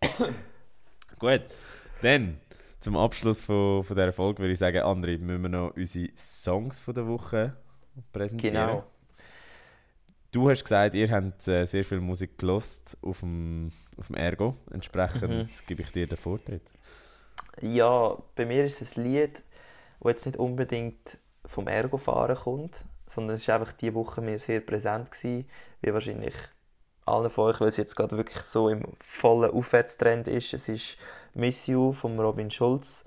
Gut, dann zum Abschluss von, von dieser Folge würde ich sagen, André, müssen wir noch unsere Songs von der Woche präsentieren. Genau. Du hast gesagt, ihr habt äh, sehr viel Musik gelost auf dem, auf dem Ergo. Entsprechend Mhm. gebe ich dir den Vortritt. Ja, bei mir ist es ein Lied, das jetzt nicht unbedingt vom Ergo-Fahren kommt, sondern es war einfach diese Woche mir sehr präsent gewesen, wie wahrscheinlich allen von euch, weil es jetzt gerade wirklich so im vollen Aufwärtstrend ist. Es ist «Miss You» von Robin Schulz.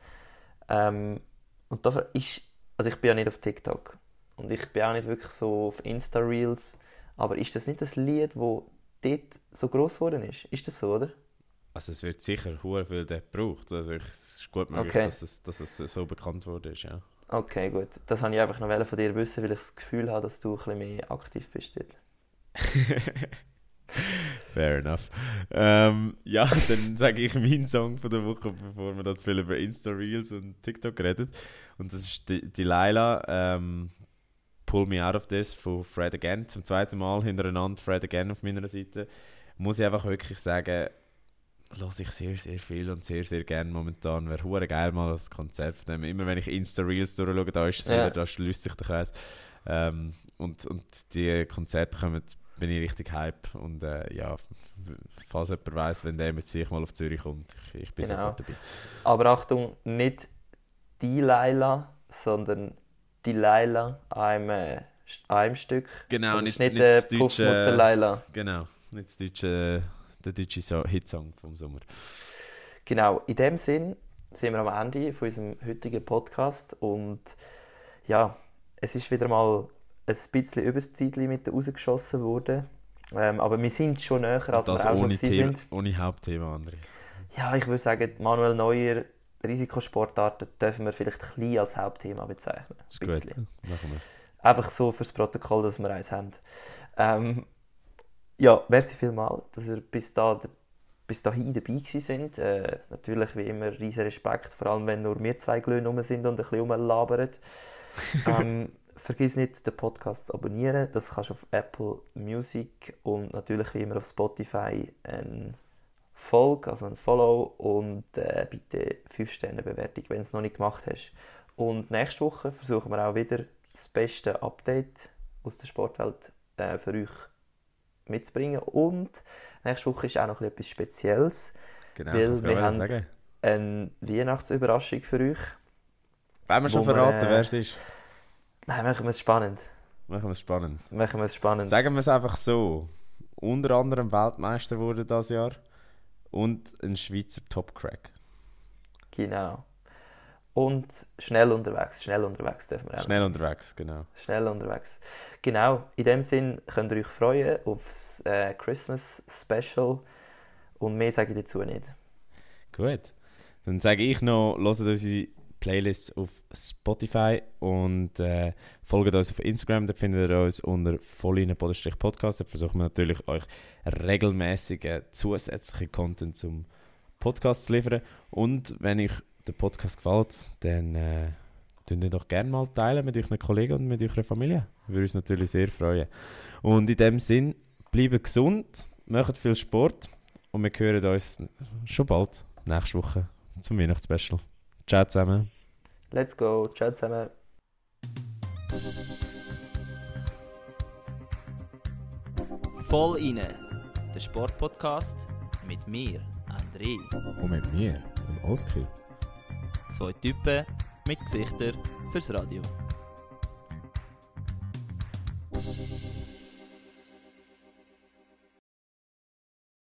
Ähm, und da ist, also ich bin ja nicht auf TikTok und ich bin auch nicht wirklich so auf Insta-Reels, aber ist das nicht das Lied, das dort so groß geworden ist? Ist das so, oder? Also es wird sicher hure viel dort gebraucht. Also ich, es ist gut möglich, Okay. dass, es, dass es so bekannt wurde. Ist, ja. Okay, gut. Das wollte ich einfach noch von dir wissen, weil ich das Gefühl habe, dass du ein bisschen mehr aktiv bist dort. Fair enough. Ähm, ja, dann sage ich meinen Song von der Woche, bevor wir da zu viel über Insta-Reels und TikTok reden. Und das ist die, Laila, ähm, Pull Me Out of This von Fred Again. Zum zweiten Mal hintereinander Fred Again auf meiner Seite. Muss ich einfach wirklich sagen, höre ich sehr, sehr viel und sehr, sehr gerne momentan. Wäre hure geil mal das Konzert von dem. Immer wenn ich Insta-Reels durchschaue, da ist es Ja. wieder, da schließt sich der Kreis. Ähm, und, und die Konzerte kommen, bin ich richtig hype. Und äh, ja, falls jemand weiss, wenn der mit sich mal auf Zürich kommt, ich, ich bin Genau. sofort dabei. Aber Achtung, nicht die Laila, sondern die Laila einem, äh, einem Stück. Genau, nicht, nicht nicht der das deutsche, Laila. genau, nicht das deutsche, der deutsche so Hitsong vom Sommer. Genau, in dem Sinn sind wir am Ende von unserem heutigen Podcast und ja, es ist wieder mal ein bisschen übers Zeitlimit rausgeschossen worden. Ähm, aber wir sind schon näher, als das wir auch ohne, sind. ohne Hauptthema, André. Ja, ich würde sagen, Manuel Neuer, Risikosportarten dürfen wir vielleicht ein bisschen als Hauptthema bezeichnen. Ist Ein bisschen. machen wir. Einfach so fürs Protokoll, dass wir eins haben. Ähm, ja, merci vielmals, dass ihr bis, da, bis dahin dabei sind. Äh, natürlich wie immer riesen Respekt, vor allem wenn nur wir zwei Glöhne rum sind und ein bisschen rumlabern. ähm, vergiss nicht, den Podcast zu abonnieren. Das kannst du auf Apple Music und natürlich wie immer auf Spotify ein Folge, also ein Follow und äh, bitte 5-Sterne-Bewertung, wenn du es noch nicht gemacht hast. Und nächste Woche versuchen wir auch wieder das beste Update aus der Sportwelt äh, für euch mitzubringen. Und nächste Woche ist auch noch etwas Spezielles. Genau, Weil wir haben- sagen. Eine Weihnachtsüberraschung für euch. Wollen wir schon verraten, wer es ist? Nein, machen wir es spannend. Machen wir es spannend. Machen wir es spannend. Sagen wir es einfach so. Unter anderem Weltmeister wurde das Jahr und ein Schweizer Topcrack. Genau. Und schnell unterwegs. Schnell unterwegs dürfen wir auch. Schnell unterwegs, genau. Schnell unterwegs. Genau, in dem Sinn könnt ihr euch freuen aufs äh, Christmas Special. Und mehr sage ich dazu nicht. Gut. Dann sage ich noch, hört unsere Playlists auf Spotify und äh, folgt uns auf Instagram, da findet ihr uns unter volline-podcast. Da versuchen wir natürlich euch regelmäßigen zusätzlichen Content zum Podcast zu liefern. Und wenn euch der Podcast gefällt, dann äh, teilt ihr doch gerne mal teilen mit euren Kollegen und mit eurer Familie. Würde uns natürlich sehr freuen. Und in dem Sinn, bleibt gesund, macht viel Sport und wir hören uns schon bald, nächste Woche, zum Weihnachtsspecial. Ciao zusammen. Let's go. Ciao zusammen. Voll inne, der Sportpodcast mit mir, André. Und mit mir, dem Oskar. Zwei Typen mit Gesichtern fürs Radio.